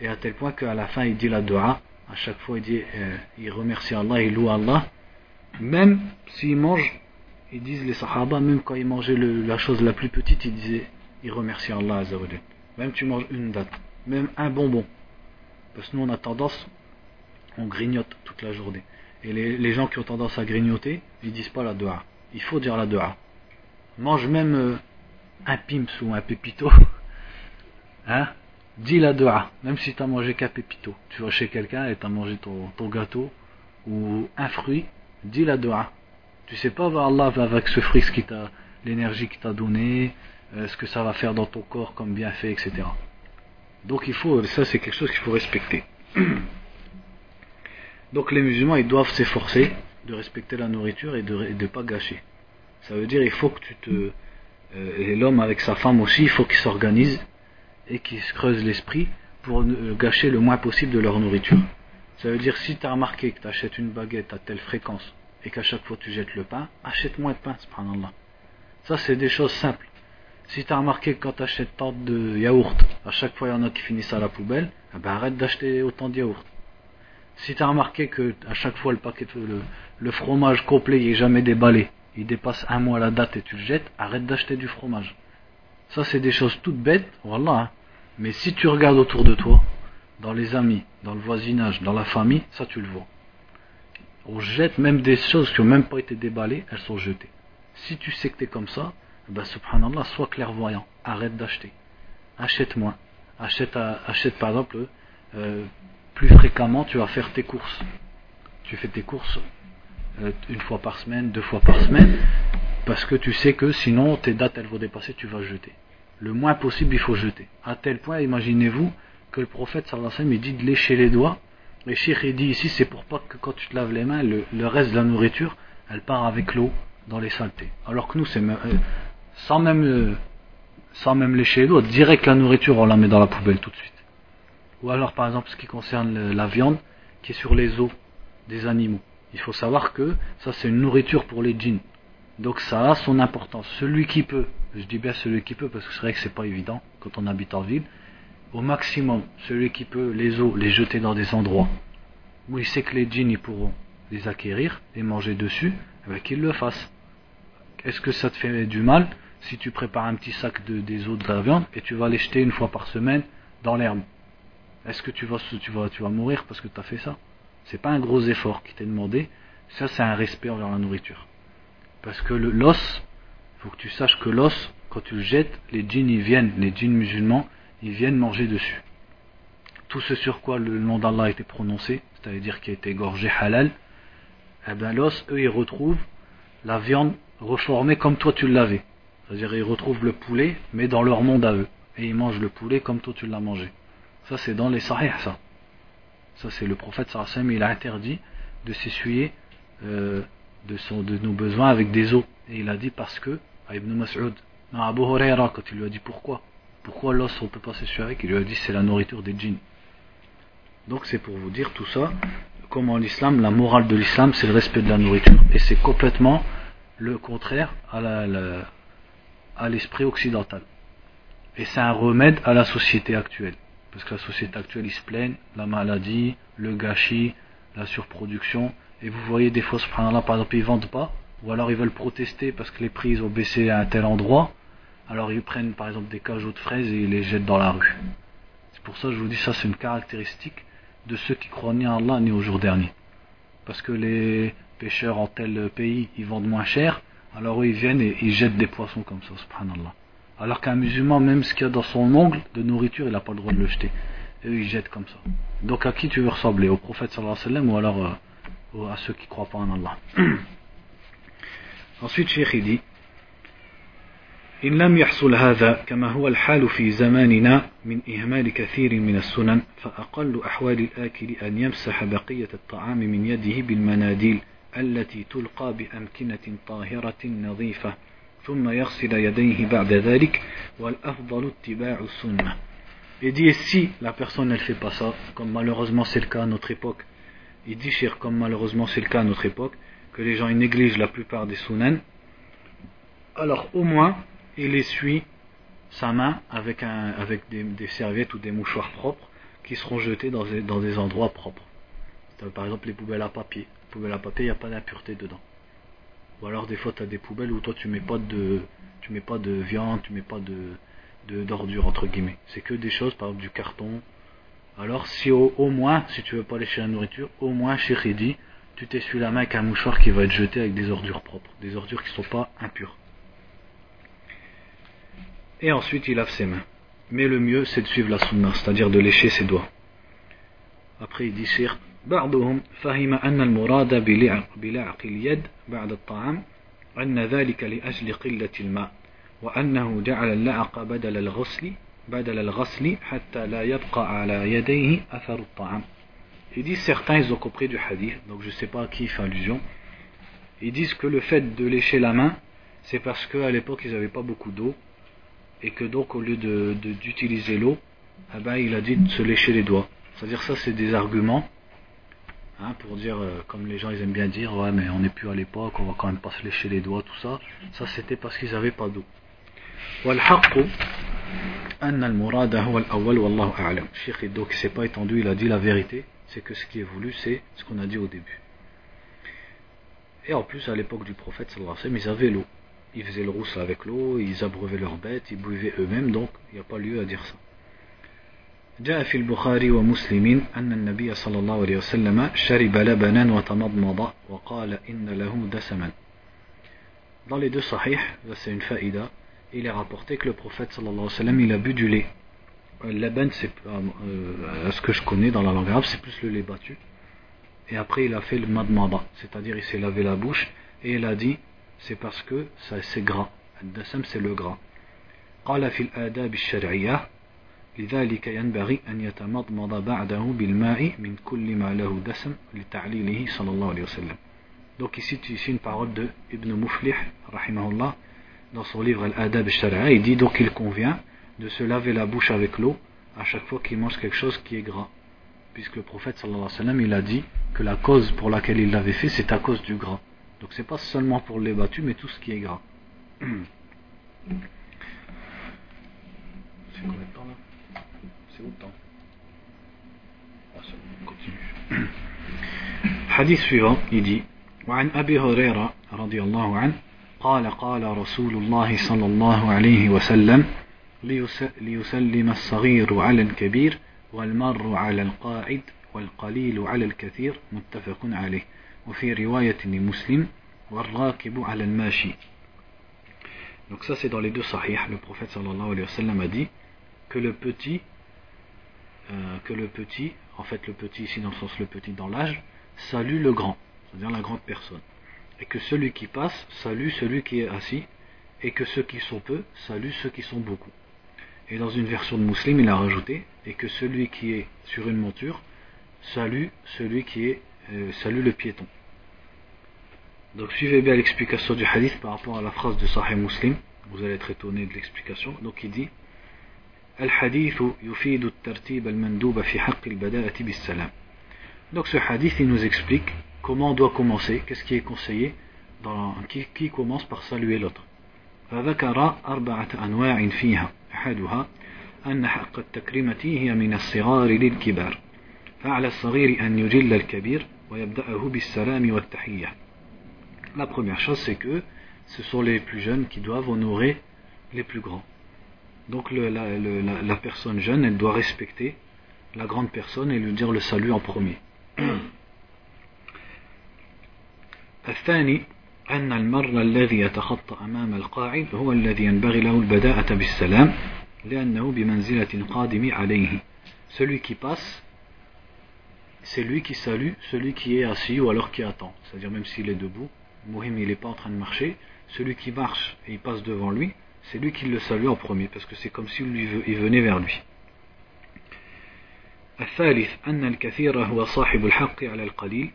Et à tel point qu'à la fin il dit la dua, à chaque fois il dit, euh, il remercie Allah, il loue Allah. Même s'il mange, ils disent les sahaba, même quand ils mangeaient la chose la plus petite, ils disaient il remercie Allah Azzawajal. Même tu manges une date, même un bonbon. Parce que nous on a tendance, on grignote toute la journée. Et les, gens qui ont tendance à grignoter, ils disent pas la dua. Il faut dire la dua. Mange même euh, un pims ou un pépito. Hein? Dis la dua, même si tu as mangé qu'un pépito. Tu vas chez quelqu'un et tu as mangé ton, gâteau ou un fruit, dis la dua. Tu sais pas, Allah va avec ce fruit, qui t'a, l'énergie qu'il t'a donné, euh, ce que ça va faire dans ton corps comme bienfait, etc. Donc il faut, ça c'est quelque chose qu'il faut respecter. Donc les musulmans, ils doivent s'efforcer de respecter la nourriture et de ne pas gâcher. Ça veut dire il faut que tu te... Euh, et l'homme avec sa femme aussi, il faut qu'ils s'organisent et qu'ils se creusent l'esprit pour gâcher le moins possible de leur nourriture. Ça veut dire si tu as remarqué que tu achètes une baguette à telle fréquence et qu'à chaque fois tu jettes le pain, achète moins de pain, subhanallah. Ça c'est des choses simples. Si tu as remarqué que quand tu achètes tant de yaourt, à chaque fois il y en a qui finissent à la poubelle, eh ben arrête d'acheter autant de yaourt. Si tu as remarqué que à chaque fois le paquet le, fromage complet il est jamais déballé, il dépasse un mois la date et tu le jettes, arrête d'acheter du fromage. Ça c'est des choses toutes bêtes, voilà. Mais si tu regardes autour de toi, dans les amis, dans le voisinage, dans la famille, ça tu le vois. On jette même des choses qui n'ont même pas été déballées, elles sont jetées. Si tu sais que tu es comme ça, ben subhanallah, sois clairvoyant, arrête d'acheter. Achète moins. Achète, achète par exemple, euh, plus fréquemment, tu vas faire tes courses. Tu fais tes courses euh, une fois par semaine, deux fois par semaine, parce que tu sais que sinon tes dates elles vont dépasser, tu vas jeter. Le moins possible, il faut jeter. À tel point, imaginez-vous que le prophète sallallahu alayhi wa sallam, dit de lécher les doigts. Le cheikh dit ici, c'est pour pas que quand tu te laves les mains, le, reste de la nourriture, elle part avec l'eau dans les saletés. Alors que nous, euh, sans même, euh, sans même lécher les doigts, direct la nourriture, on la met dans la poubelle tout de suite. Ou alors, par exemple, ce qui concerne la viande qui est sur les os des animaux. Il faut savoir que ça, c'est une nourriture pour les djinns. Donc ça a son importance. Celui qui peut, je dis bien celui qui peut parce que c'est vrai que c'est pas évident quand on habite en ville, au maximum, celui qui peut les os les jeter dans des endroits où il sait que les djinns ils pourront les acquérir et manger dessus, eh ben, qu'il le fasse. Est-ce que ça te fait du mal si tu prépares un petit sac de, des os de la viande et tu vas les jeter une fois par semaine dans l'herbe? Est-ce que tu vas, tu, vas, tu vas mourir parce que tu as fait ça? C'est pas un gros effort qui t'est demandé, ça c'est un respect envers la nourriture. Parce que l'os, il faut que tu saches que l'os, quand tu le jettes, les djinns ils viennent, les djinns musulmans, ils viennent manger dessus. Tout ce sur quoi le nom d'Allah a été prononcé, c'est-à-dire qui a été égorgé halal, eh bien l'os, eux, ils retrouvent la viande reformée comme toi tu l'avais. C'est-à-dire ils retrouvent le poulet, mais dans leur monde à eux. Et ils mangent le poulet comme toi tu l'as mangé. Ça c'est dans les sahih ça. C'est le prophète sallallahu il a interdit de s'essuyer euh, de, son, de nos besoins avec des os. Et il a dit parce que, à Ibn Mas'ud, à Abu Huraira, quand il lui a dit pourquoi, pourquoi l'os on peut pas s'essuyer avec, il lui a dit c'est la nourriture des djinns. Donc c'est pour vous dire tout ça, comment l'islam, la morale de l'islam, c'est le respect de la nourriture. Et c'est complètement le contraire à, la, à l'esprit occidental. Et c'est un remède à la société actuelle. Parce que la société actuelle, ils se plaignent, la maladie, le gâchis, la surproduction, et vous voyez des fois, subhanallah, par exemple, ils vendent pas, ou alors ils veulent protester parce que les prix ont baissé à un tel endroit, alors ils prennent par exemple des cajots de fraises et ils les jettent dans la rue. C'est pour ça que je vous dis ça, c'est une caractéristique de ceux qui croient ni à Allah ni au jour dernier. Parce que les pêcheurs en tel pays, ils vendent moins cher, alors eux ils viennent et ils jettent des poissons comme ça, subhanallah. Alors qu'un musulman, même ce qu'il y a dans son ongle de nourriture, il n'a pas le droit de le jeter. Et eux ils jettent comme ça. Donc à qui tu veux ressembler? Au prophète sallallahu alayhi wa sallam ou alors euh, ou à ceux qui croient pas en Allah. Ensuite, Cheikh dit إن لم يحصل هذا كما هو الحال في زماننا من إهمال كثير من السنن فأقل أحوال الآكل أن يمسح بقية الطعام من يده بالمناديل التي تلقى بأمكنة طاهرة نظيفة ثم يغسل يديه بعد ذلك والأفضل اتباع السنة Il dit, si la personne ne fait pas ça, comme malheureusement c'est le cas à notre époque, il dit, cher, comme malheureusement c'est le cas à notre époque, que les gens négligent la plupart des sunan, alors au moins il essuie sa main avec, avec des, des, serviettes ou des mouchoirs propres qui seront jetés dans des, dans des endroits propres. Par exemple les poubelles à papier. Les poubelles à papier, il n'y a pas d'impureté dedans. Ou alors des fois tu as des poubelles où toi tu mets pas de tu mets pas de viande, tu mets pas de d'ordures entre guillemets. C'est que des choses, par exemple du carton. Alors si au, au moins, si tu veux pas lécher la nourriture, au moins chez Ridi, tu t'essuies la main avec un mouchoir qui va être jeté avec des ordures propres, des ordures qui ne sont pas impures. Et ensuite il lave ses mains. Mais le mieux c'est de suivre la sunna, c'est-à-dire de lécher ses doigts. Après il dit Cheikh, بعضهم فهم أن المراد بلعق اليد بعد الطعام أن ذلك لأجل قلة الماء وأنه جعل اللعق بدل الغسل بدل الغسل حتى لا يبقى على يديه أثر الطعام Ils disent certains ils ont compris du hadith, donc je ne sais pas à qui il fait allusion. Ils disent que le fait de lécher la main, c'est parce qu'à l'époque ils n'avaient pas beaucoup d'eau et que donc au lieu de d'utiliser l'eau, eh ben, il a dit de se lécher les doigts. C'est-à-dire ça c'est des arguments hein, pour dire, euh, comme les gens ils aiment bien dire, ouais mais on n'est plus à l'époque, on va quand même pas se lécher les doigts, tout ça. Ça c'était parce qu'ils n'avaient pas d'eau. أن المراد هو الأول والله أعلم. Cheikh donc c'est pas étendu, il a dit la vérité, c'est que ce qui est voulu c'est ce qu'on a dit au début. Et en plus à l'époque du prophète sallallahu alayhi wa sallam, ils avaient l'eau ils faisaient le rousse avec l'eau, ils abreuvaient leurs bêtes, ils buvaient eux-mêmes, donc il n'y a pas lieu à dire ça. جاء في البخاري ومسلم أن النبي صلى الله عليه وسلم شرب لبنا وتمضمض وقال إن له دسما Dans les deux sahih, c'est une faïda, il est rapporté que le prophète sallallahu alayhi wa sallam, il a bu du lait. Le laban, c'est, euh, à ce que je connais dans la langue arabe, c'est plus le lait battu. Et après, il a fait le madmada, c'est-à-dire il s'est lavé la bouche et il a dit c'est parce que c'est gras. الدسم c'est le gras. قال في الآداب الشرعية لذلك ينبغي أن يتمضمض بعده بالماء من كل ما له دسم لتعليله صلى الله عليه وسلم. Donc ici, ici une parole de Ibn Muflih, rahimahullah, dans son livre Al-Adab al-Shari'a, il dit donc il convient de se laver la bouche avec l'eau à chaque fois qu'il mange quelque chose qui est gras. Puisque le prophète sallallahu alayhi wa sallam, il a dit que la cause pour laquelle il l'avait fait, c'est à cause du gras. Donc c'est pas seulement pour les battus, mais tout ce qui est gras. C'est combien de temps là C'est où le temps Ah c'est bon, on continue. Hadith suivant, il dit وعن أبي هريرة رضي الله عنه قال قال رسول الله صلى الله عليه وسلم ليسلم الصغير على الكبير والمر على القاعد والقليل على الكثير متفق عليه وفي رواية لمسلم والراكب على الماشي Donc ça c'est dans les deux sahih, le prophète sallallahu alayhi wa sallam a dit que le petit, euh, que le petit, en fait le petit ici dans le sens le petit dans l'âge, salue le grand, c'est-à-dire la grande personne. Et que celui qui passe salue celui qui est assis, et que ceux qui sont peu saluent ceux qui sont beaucoup. Et dans une version de Muslim, il a rajouté, et que celui qui est sur une monture salue celui qui est, euh, salue le piéton. Donc suivez bien l'explication du hadith par rapport à la phrase de Sahih Muslim. Vous allez être étonné de l'explication. Donc il dit الحديث يفيد الترتيب المندوب في حق البداءة بالسلام. Donc ce hadith il nous explique comment on doit commencer, qu'est-ce qui est conseillé, dans, qui, qui commence par saluer l'autre. فذكر أربعة أنواع فيها أحدها أن حق التكريمة هي من الصغار للكبار فعلى الصغير أن يجل الكبير ويبدأه بالسلام والتحية La première chose, c'est que ce sont les plus jeunes qui doivent honorer les plus grands. Donc le, la, le, la, la, personne jeune, elle doit respecter la grande personne et lui dire le salut en premier. الثاني أن المر الذي يتخطى أمام القاعد هو الذي ينبغي له البداءة بالسلام لأنه بمنزلة قادم عليه celui qui passe c'est lui qui salue celui qui est assis ou alors qui attend c'est-à-dire même s'il est debout Mohim il n'est pas en train de marcher, celui qui marche et il passe devant lui, c'est lui qui le salue en premier, parce que c'est comme s'il il venait vers lui. الثالث أن الكثير هو صاحب الحق على القليل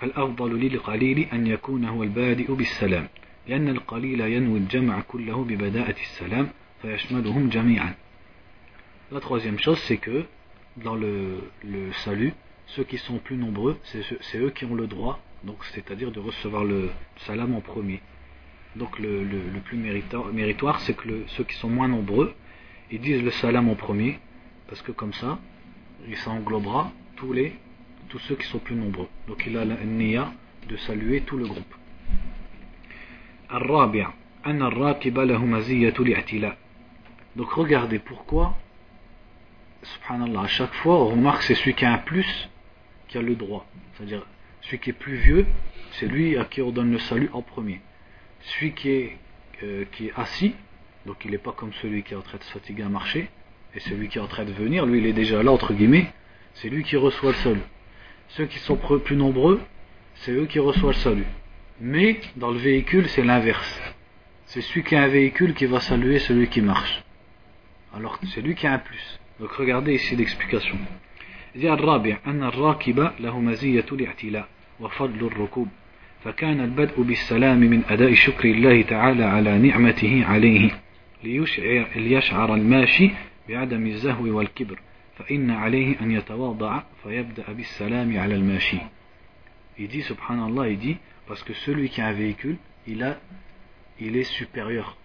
فالأفضل للقليل أن يكون هو البادئ بالسلام لأن القليل ينوي الجمع كله ببداءة السلام فيشملهم جميعا La troisième chose, c'est que dans le, le salut, ceux qui sont plus nombreux, c'est eux qui ont le droit, donc c'est-à-dire de recevoir le salam en premier. Donc le, le, le plus méritoire, méritoire c'est que le, ceux qui sont moins nombreux, ils disent le salam en premier, parce que comme ça, il s'englobera tous les tous ceux qui sont plus nombreux. Donc il a la niya de saluer tout le groupe. Donc regardez pourquoi, subhanallah, à chaque fois on remarque c'est celui qui a un plus qui a le droit. C'est-à-dire celui qui est plus vieux, c'est lui à qui on donne le salut en premier. Celui qui est, euh, qui est assis, donc il n'est pas comme celui qui est en train de fatiguer à marcher, et celui qui est en train de venir, lui il est déjà là entre guillemets, c'est lui qui reçoit le salut. Ceux qui sont plus nombreux, c'est eux qui reçoivent le salut. Mais dans le véhicule, c'est l'inverse. C'est celui qui a un véhicule qui va saluer celui qui marche. Alors c'est lui qui a un plus. Donc regardez ici l'explication. الرابع أن الراكب له مزية الاعتلاء وفضل الركوب فكان البدء بالسلام من أداء شكر الله تعالى على نعمته عليه ليشعر الماشي بعدم الزهو والكبر فإن عليه أن يتواضع فيبدأ بالسلام على الماشي Il dit, subhanallah, il dit, parce que celui qui a un véhicule, il, a, il est supérieur,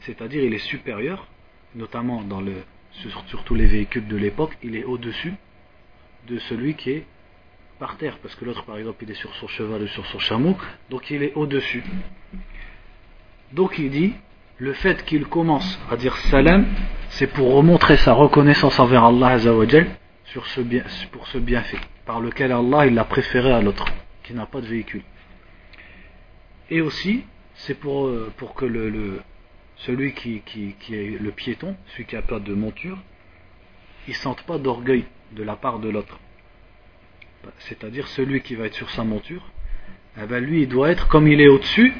c'est-à-dire il est supérieur, notamment dans le, sur, sur tous les véhicules de l'époque, il est au-dessus de celui qui est par terre, parce que l'autre, par exemple, il est sur son cheval ou sur son chameau, donc il est au-dessus. Donc il dit, le fait qu'il commence à dire salam, c'est pour remontrer sa reconnaissance envers Allah Azzawajal sur ce bien, pour ce bienfait, par lequel Allah il l'a préféré à l'autre, qui n'a pas de véhicule. Et aussi, c'est pour, euh, pour que le, celui qui, qui, qui, est le piéton, celui qui a pas de monture, il ne sente pas d'orgueil de la part de l'autre. C'est-à-dire celui qui va être sur sa monture, eh ben lui il doit être comme il est au-dessus,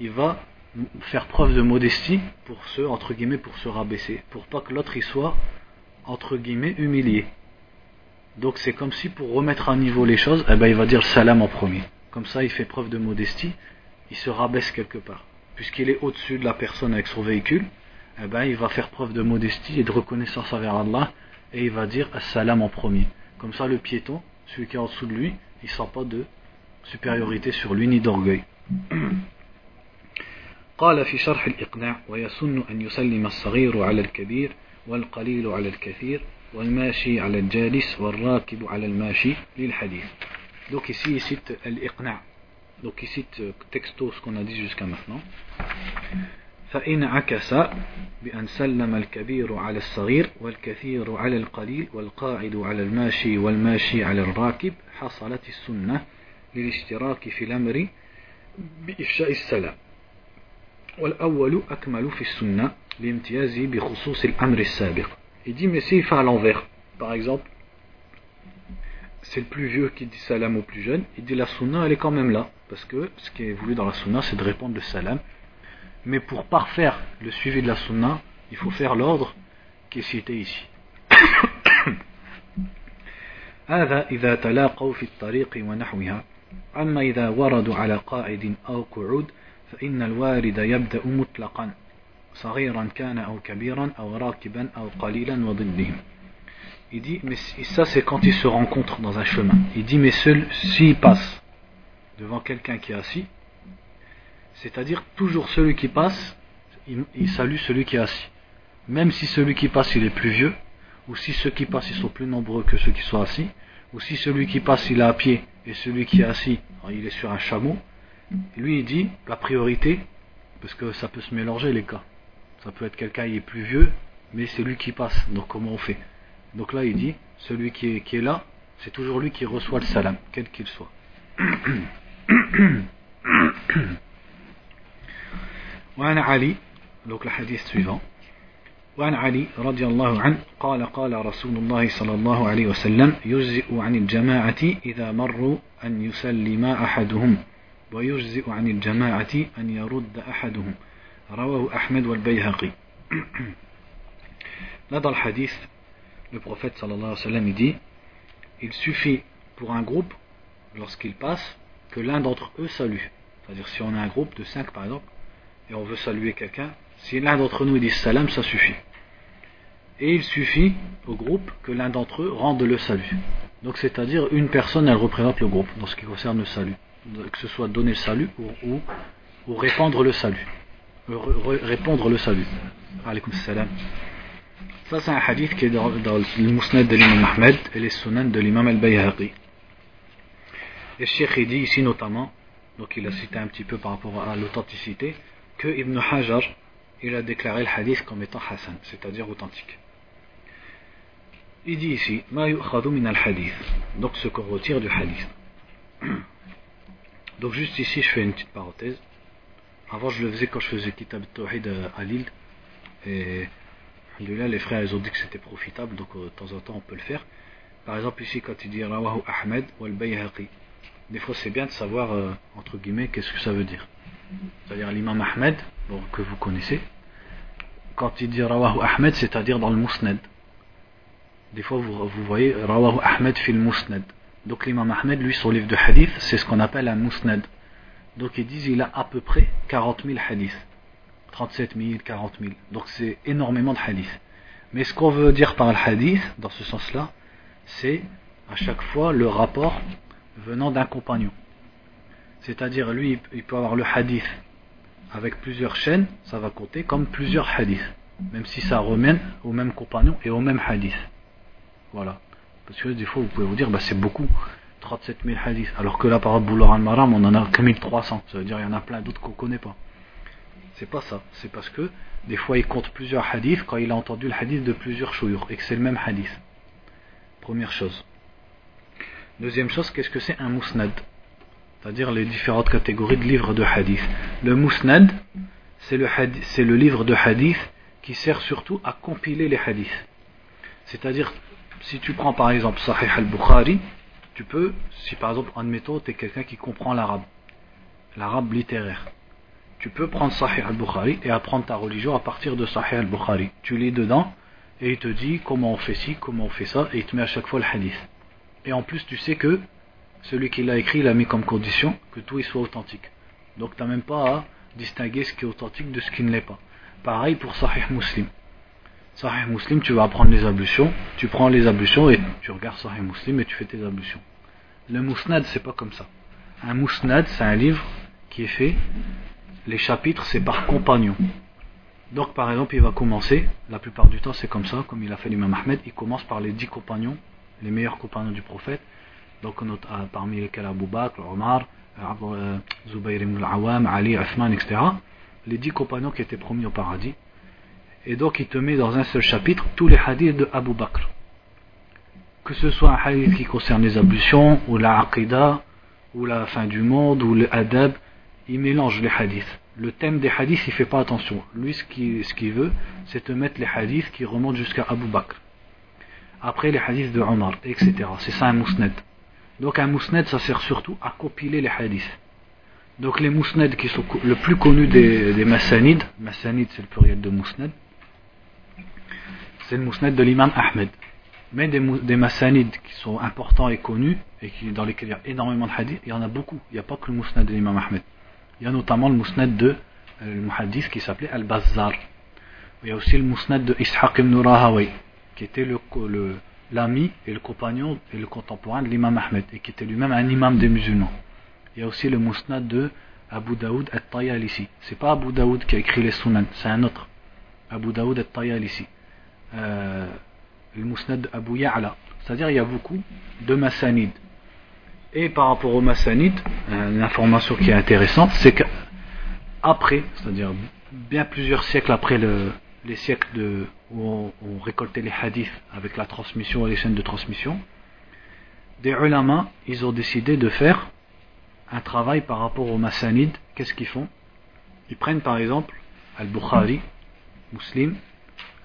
il va faire preuve de modestie pour se, entre guillemets, pour se rabaisser, pour pas que l'autre y soit, entre guillemets, humilié. Donc c'est comme si pour remettre à niveau les choses, eh ben, il va dire salam en premier. Comme ça, il fait preuve de modestie, il se rabaisse quelque part. Puisqu'il est au-dessus de la personne avec son véhicule, eh ben, il va faire preuve de modestie et de reconnaissance envers Allah, et il va dire salam en premier. Comme ça, le piéton, celui qui est en dessous de lui, il sent pas de supériorité sur lui ni d'orgueil. قال في شرح الإقناع ويسن أن يسلم الصغير على الكبير والقليل على الكثير والماشي على الجالس والراكب على الماشي للحديث. Donc ici il cite الإقناع donc il cite texto ce qu'on a dit jusqu'à maintenant. فإن عكس بأن سلم الكبير على الصغير والكثير على القليل والقاعد على الماشي والماشي على الراكب حصلت السنة للاشتراك في الأمر بإفشاء السلام. والأول أكمل في السنة لامتيازه بخصوص الأمر السابق il dit mais s'il fait à l'envers par exemple c'est le plus vieux qui dit salam au plus jeune il dit la sunna elle est quand même là parce que ce qui est voulu dans la sunna c'est de répondre le salam mais pour parfaire le suivi de la sunna il faut faire l'ordre qui est cité ici هذا إذا تلاقوا في الطريق ونحوها أما إذا وردوا على قاعد أو قعود فإن الوارد يبدأ مطلقا صغيرا كان أو كبيرا أو راكبا أو قليلا وضدهم Il dit, mais ça c'est quand ils se rencontrent dans un chemin. Il dit, mais s'ils passent devant quelqu'un qui est assis, c'est-à-dire toujours celui qui passe, il, il, salue celui qui est assis. Même si celui qui passe il est plus vieux, ou si ceux qui passent ils sont plus nombreux que ceux qui sont assis, ou si celui qui passe il est à pied et celui qui est assis il est sur un chameau, lui il dit la priorité, parce que ça peut se mélanger les cas. Ça peut être quelqu'un qui est plus vieux, mais c'est lui qui passe. Donc comment on fait Donc là il dit, celui qui est, qui est là, c'est toujours lui qui reçoit le salam, quel qu'il soit. وعن علي donc le hadith suivant وعن علي رضي الله عنه قال قال رسول الله صلى الله عليه وسلم يجزئ عن الجماعة إذا مروا أن يسلم أحدهم ويجزئ عن الجماعة أن يرد أحدهم رواه أحمد والبيهقي Là dans le hadith, le prophète sallallahu alayhi wa sallam il dit Il suffit pour un groupe lorsqu'ils passent, que l'un d'entre eux salue. C'est-à-dire si on a un groupe de cinq par exemple, et on veut saluer quelqu'un, si l'un d'entre nous dit salam, ça suffit. Et il suffit au groupe que l'un d'entre eux rende le salut. Donc c'est-à-dire une personne, elle représente le groupe dans ce qui concerne le salut. Que ce soit donner le salut ou, ou, répandre le salut. répondre le salut. Alaykoum salam. Ça c'est un hadith qui est dans, le musnad de l'imam Ahmed et les sunan de l'imam al-Bayhaqi. Et Cheikh dit ici notamment, donc il a cité un petit peu par rapport à l'authenticité, que Ibn Hajar, il a déclaré le hadith comme étant Hassan, c'est-à-dire authentique. Il dit ici, Ma min al-hadith, donc ce qu'on retire du hadith. Donc juste ici, je fais une petite parenthèse. Avant, je le faisais quand je faisais Kitab Tawhid à Lille. Et là, les frères, ils ont dit que c'était profitable, donc euh, de temps en temps, on peut le faire. Par exemple, ici, quand il dit Rawahu Ahmed ou al-Bayhaqi, des fois, c'est bien de savoir, euh, entre guillemets, qu'est-ce que ça veut dire. C'est-à-dire l'imam Ahmed, que vous connaissez, quand il dit Rawahu Ahmed, c'est-à-dire dans le Musnad. Des fois, vous, vous voyez Rawahu Ahmed fil Musnad. Donc l'imam Ahmed, lui, son livre de hadith, c'est ce qu'on appelle un Musnad. Donc ils disent il a à peu près 40 000 hadiths. 37 000, 40 000. Donc c'est énormément de hadiths. Mais ce qu'on veut dire par le hadith, dans ce sens-là, c'est à chaque fois le rapport venant d'un compagnon. C'est-à-dire, lui, il peut avoir le hadith avec plusieurs chaînes, ça va compter comme plusieurs hadiths. Même si ça remène au même compagnon et au même hadith. Voilà. Parce que des fois, vous pouvez vous dire, bah, c'est beaucoup, 37 000 hadiths. Alors que là, par exemple, al-Maram, on en a que 1300. Ça veut dire qu'il y en a plein d'autres qu'on ne connaît pas. C'est pas ça. C'est parce que des fois, il compte plusieurs hadiths quand il a entendu le hadith de plusieurs chouyours et que c'est le même hadith. Première chose. Deuxième chose, qu'est-ce que c'est un musnad C'est-à-dire les différentes catégories de livres de hadith. Le musnad, c'est le, le livre de hadith qui sert surtout à compiler les hadiths. C'est-à-dire, si tu prends par exemple Sahih al-Bukhari, tu peux, si par exemple, admettons, tu es quelqu'un qui comprend l'arabe, l'arabe littéraire, tu peux prendre Sahih al-Bukhari et apprendre ta religion à partir de Sahih al-Bukhari. Tu lis dedans et il te dit comment on fait ci, comment on fait ça, et il te met à chaque fois le hadith. Et en plus, tu sais que celui qui l'a écrit, l'a mis comme condition que tout y soit authentique. Donc tu n'as même pas à distinguer ce qui est authentique de ce qui ne l'est pas. Pareil pour Sahih Muslim. Sahih Muslim, tu vas apprendre les ablutions, tu prends les ablutions et tu regardes Sahih Muslim et tu fais tes ablutions. Le Musnad, c'est pas comme ça. Un Musnad, c'est un livre qui est fait, les chapitres, c'est par compagnon. Donc par exemple, il va commencer, la plupart du temps c'est comme ça, comme il a fait l'imam Ahmed, il commence par les dix compagnons les meilleurs compagnons du prophète, donc parmi lesquels Abu Bakr, Omar, euh, Zubayr ibn al-Awam, Ali, Uthman, etc. Les dix compagnons qui étaient promis au paradis. Et donc il te met dans un seul chapitre tous les hadiths de Abu Bakr. Que ce soit un hadith qui concerne les ablutions, ou la aqidah, ou la fin du monde, ou le adab, il mélange les hadiths. Le thème des hadiths, il fait pas attention. Lui, ce qu'il ce veut, c'est te mettre les hadiths qui remontent jusqu'à Abu Bakr après les hadiths de Omar, etc. C'est ça un mousned. Donc un mousned, ça sert surtout à compiler les hadiths. Donc les mousned qui sont le plus connus des, des massanides, massanid c'est le pluriel de mousned, c'est le mousned de l'imam Ahmed. Mais des, des massanides qui sont importants et connus, et qui, dans lesquels il y a énormément de hadiths, il y en a beaucoup. Il n'y a pas que le mousned de l'imam Ahmed. Il y a notamment le mousned de euh, qui s'appelait Al-Bazzar. Il y a aussi le mousned de Ishaq ibn Rahaway qui était le, l'ami et le compagnon et le contemporain de l'imam Ahmed et qui était lui-même un imam des musulmans. Il y a aussi le musnad de Abu Daoud at-Tayalisi. C'est pas Abu Daoud qui a écrit les sunan, c'est un autre. Abu Daoud at-Tayalisi. Euh, le musnad d'Abu Ya'la. C'est-à-dire il y a beaucoup de masanides. Et par rapport aux masanides, euh, une information qui est intéressante, c'est qu'après, c'est-à-dire bien plusieurs siècles après le, les siècles où on, récoltait les hadiths avec la transmission et les chaînes de transmission, des ulama, ils ont décidé de faire un travail par rapport aux massanides. Qu'est-ce qu'ils font? Ils prennent par exemple Al-Bukhari, Muslim,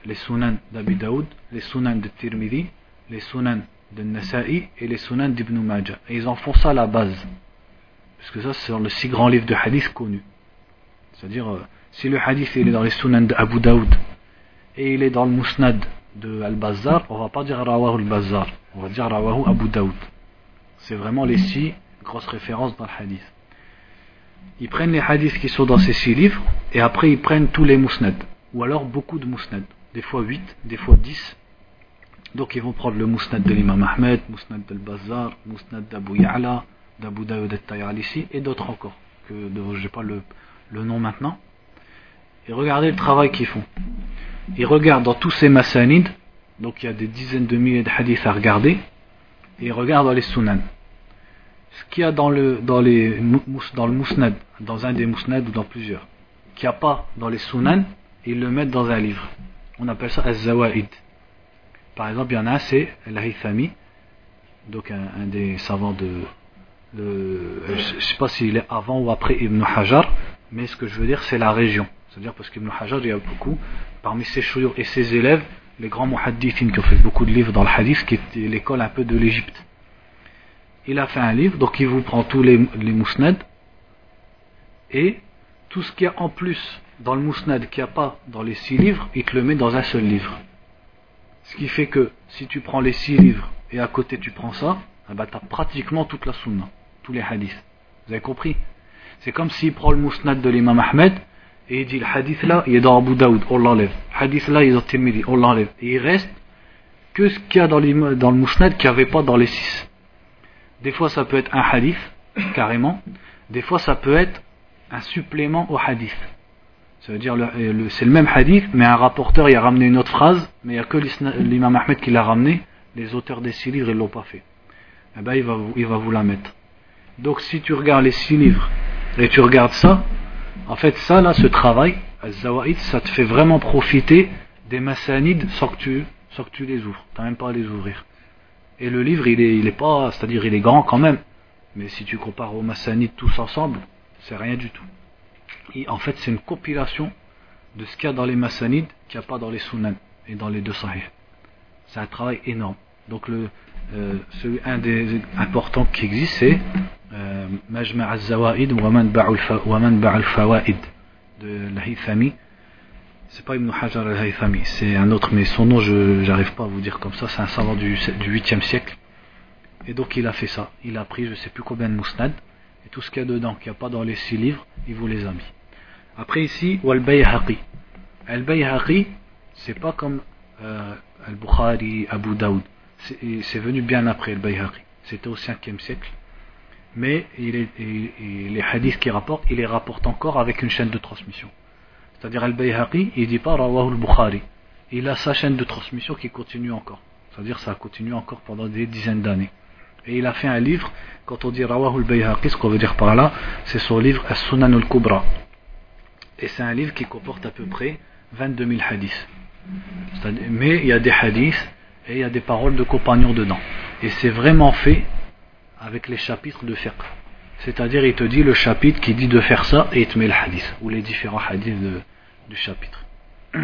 les sunan d'Abi Daoud, les sunan de Tirmidhi, les sunan de Nasa'i et les sunan d'Ibn Majah. Et ils en font ça à la base. Parce que ça, c'est le six grands livres de hadith connus. C'est-à-dire, euh, si le hadith il est dans les sunan d'Abu Daoud et il est dans le musnad de Al-Bazzar, on va pas dire Rawahu Al-Bazzar, on va dire Rawahu Abu Daoud. C'est vraiment les six grosse référence dans le hadith. Ils prennent les hadiths qui sont dans ces six livres et après ils prennent tous les mousnad ou alors beaucoup de mousnad, des fois 8, des fois 10. Donc ils vont prendre le mousnad de l'imam Ahmed, mousnad del Bazar, mousnad d'Abu Ya'la, d'Abu Daoud al-Tayalisi et d'autres encore, que je n'ai pas le, nom maintenant. Et regardez le travail qu'ils font. Ils regardent dans tous ces massanides, donc il y a des dizaines de milliers de hadiths à regarder, et ils regardent dans les sunan. Ce qu'il y a dans le, dans, dans mousnad, dans un des mousnad ou dans plusieurs, qu'il n'y a pas dans les sunan, ils le mettent dans un livre. On appelle ça az-zawaid. Par exemple, il y en a, c'est al donc un, des savants de. Je ne sais pas s'il est avant ou après Ibn Hajar, mais ce que je veux dire, c'est la région. C'est-à-dire parce qu'Ibn Hajar, il y a beaucoup, parmi ses chouyours et ses élèves, les grands muhaddithin qui ont fait beaucoup de livres dans le hadith, qui était l'école un peu de l'Égypte. Il a fait un livre, donc il vous prend tous les, les et tout ce qu'il y a en plus dans le mousnad qu'il n'y a pas dans les six livres, il te le met dans un seul livre. Ce qui fait que si tu prends les six livres et à côté tu prends ça, eh ben, tu as pratiquement toute la sunna, tous les hadiths. Vous avez compris? C'est comme s'il prend le mousnad de l'imam Ahmed et il dit le hadith là, il est dans Abu Daoud, on l'enlève. Le hadith là, il est dans Tirmidhi, on l'enlève. Et il reste que ce qu'il y a dans, dans le mousnad qu'il n'y avait pas dans les six. Des fois ça peut être un hadith, carrément. Des fois ça peut être un supplément au hadith. Dire le, c'est le même hadith, mais un rapporteur il a ramené une autre phrase, mais il n'y a que l'imam Ahmed qui l'a ramené. Les auteurs des six livres ils l'ont pas fait. Eh ben il va, il va vous la mettre. Donc si tu regardes les six livres et tu regardes ça, en fait ça là, ce travail, ça te fait vraiment profiter des massanides sans que tu, sans que tu les ouvres. Tu n'as même pas à les ouvrir. Et le livre il est, il est pas, c'est-à-dire il est grand quand même. Mais si tu compares aux massanides tous ensemble, c'est rien du tout en fait, c'est une compilation de ce qu'il y a dans les Massanides qu'il n'y a pas dans les Sunan et dans les deux Sahih. C'est un travail énorme. Donc, le, euh, un des importants qui existe, c'est euh, Majma' al-Zawaid wa man ba'al fawaid de l'Haythami. C'est pas Ibn Hajar al-Haythami, c'est un autre, mais son nom, je n'arrive pas à vous dire comme ça. C'est un savant du, du 8e siècle. Et donc, il a fait ça. Il a pris je sais plus combien de Mousnad, et tout ce qu'il y a dedans, qu'il n'y a pas dans les six livres, il vous les a mis. Après ici, Wal Bayhaqi. Al Bayhaqi, c'est pas comme euh, Al Bukhari, Abu Daoud. C'est venu bien après Al Bayhaqi. C'était au 5e siècle. Mais les hadiths qu'il rapporte, il les rapporte encore avec une chaîne de transmission. C'est-à-dire Al Bayhaqi, il dit pas Rawahu Al Bukhari. Il a sa chaîne de transmission qui continue encore. C'est-à-dire ça continue encore pendant des dizaines d'années. Et il a fait un livre, quand on dit Rawahu al-Bayhaqi, ce qu'on veut dire par là, c'est son livre As-Sunan al-Kubra. Et c'est un livre qui comporte à peu près 22 000 hadiths. Mais il y a des hadiths et il y a des paroles de compagnons dedans. Et c'est vraiment fait avec les chapitres de fiqh. C'est-à-dire, il te dit le chapitre qui dit de faire ça et il te met le hadith, ou les différents hadiths du chapitre.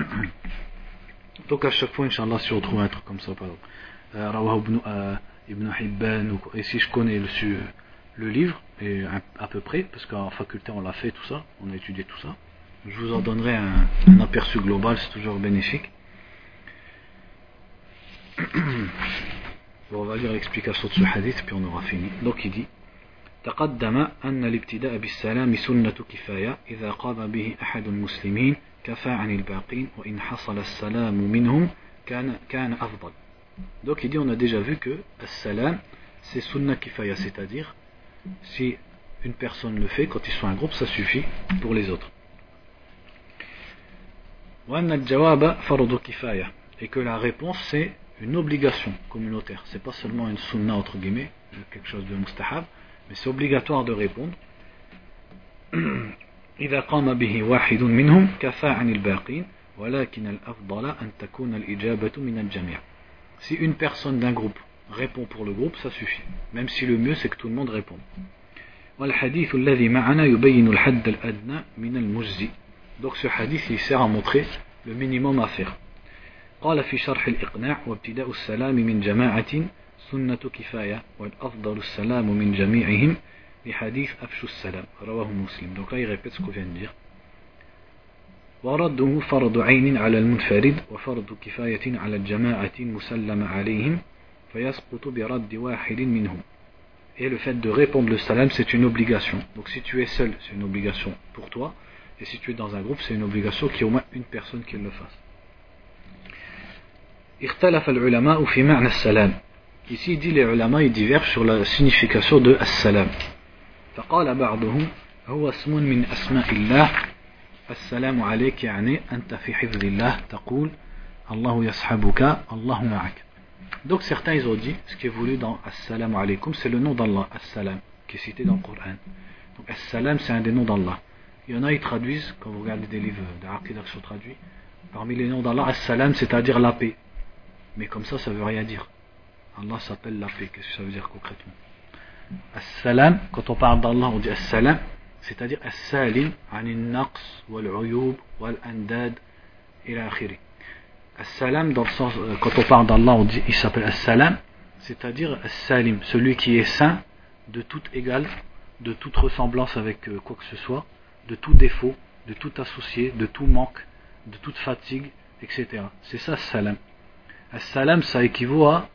Donc à chaque fois, Inch'Allah, si on trouve un truc comme ça, par exemple, euh, ibn, euh, ibn Hibban, et si je connais le, le livre, et à peu près, parce qu'en faculté on l'a fait tout ça, on a étudié tout ça, je vous en donnerai un, un aperçu global, c'est toujours bénéfique. bon, on va lire l'explication de ce hadith, puis on aura fini. Donc il dit تقدم أن الابتداء بالسلام سنة كفاية إذا قام به أحد المسلمين كفى عن الباقين وإن حصل السلام منهم كان كان أفضل. Donc il dit on a déjà vu que السلام c'est sunna kifaya, c'est-à-dire si une personne le fait quand ils sont un groupe, ça suffit pour les autres. et que la réponse c'est une obligation communautaire c'est pas seulement une sunna entre guillemets quelque chose de mustahab mais c'est obligatoire de répondre إذا قام به واحد منهم كفى عن الباقين ولكن الأفضل أن تكون الإجابة من الجميع si une personne d'un groupe répond pour le groupe ça suffit même si le mieux c'est que tout le monde réponde Donc ce hadith il sert à montrer le minimum à faire. قال في شرح الإقناع وابتداء السلام من جماعة سنة كفاية والأفضل السلام من جميعهم لحديث أفشو السلام رواه مسلم donc là il répète ce qu'on vient de dire ورده فرض عين على المنفرد وفرض كفاية على الجماعة مسلم عليهم فيسقط برد واحد منهم Et le fait de répondre le salam, c'est une obligation. Donc si tu es seul, c'est une obligation pour toi. Et si tu es dans un groupe, c'est une obligation qu'il y ait au moins une personne qui le fasse. Ici, il dit les ulama, ils divergent sur la signification de as-salam. فقال بعضهم هو اسم من أسماء الله السلام عليك يعني أنت في حفظ الله تقول الله يصحبك الله معك Donc certains ils ont dit, ce qui est voulu dans Assalamu alaikum, c'est le nom d'Allah, Assalam, qui est cité dans le Coran. Donc Assalam, c'est un des noms d'Allah. Il y en a, ils traduisent, quand vous regardez des livres d'Aqidah qui sont traduits, parmi les noms d'Allah, Assalam, c'est-à-dire la paix. Mais comme ça, ça veut rien dire. Allah s'appelle la paix. Qu'est-ce que ça veut dire concrètement Assalam, quand on parle d'Allah, on dit Assalam, c'est-à-dire naqs, wal uyub, wal andad, ila akhiri. As-salam, dans le sens, euh, quand on parle d'Allah, on dit, il s'appelle As-salam, c'est-à-dire As-salim, celui qui est saint de tout égal, de toute ressemblance avec euh, quoi que ce soit, de tout défaut, de tout associé, de tout manque, de toute fatigue, etc. C'est ça As-salam. As-salam, ça équivaut à,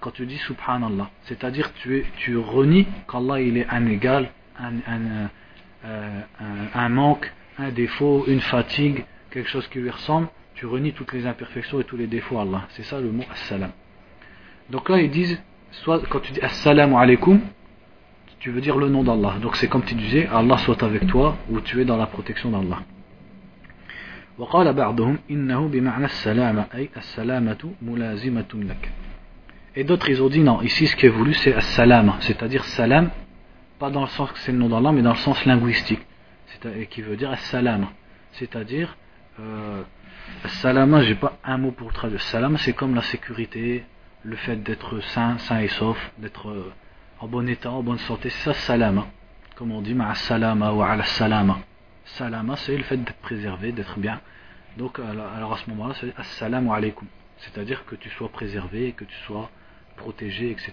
quand tu dis Subhanallah, c'est-à-dire tu, tu renies qu'Allah il est un égal, un, un, euh, un, un manque, un défaut, une fatigue, quelque chose qui lui ressemble, tu renies toutes les imperfections et tous les défauts à Allah. C'est ça le mot Assalam. Donc là, ils disent, soit quand tu dis Assalamu alaikum, tu veux dire le nom d'Allah. Donc c'est comme tu disais, Allah soit avec toi ou tu es dans la protection d'Allah. وقال بعضهم إنه بمعنى السلامة أي السلامة ملازمة لك Et d'autres ils ont dit non, ici ce qui est voulu c'est as-salama, c'est-à-dire salam, pas dans le sens que c'est le nom d'Allah, mais dans le sens linguistique, qui veut dire as-salama, c'est-à-dire euh, Salama, j'ai pas un mot pour traduire. Salama, c'est comme la sécurité, le fait d'être sain, sain et sauf, d'être euh, en bon état, en bonne santé. C'est ça, salama. Comme on dit, ma salama ou ala salama. C'est le fait d'être préservé, d'être bien. Donc, alors à ce moment-là, c'est assalamu alaikum. C'est-à-dire que tu sois préservé, que tu sois protégé, etc.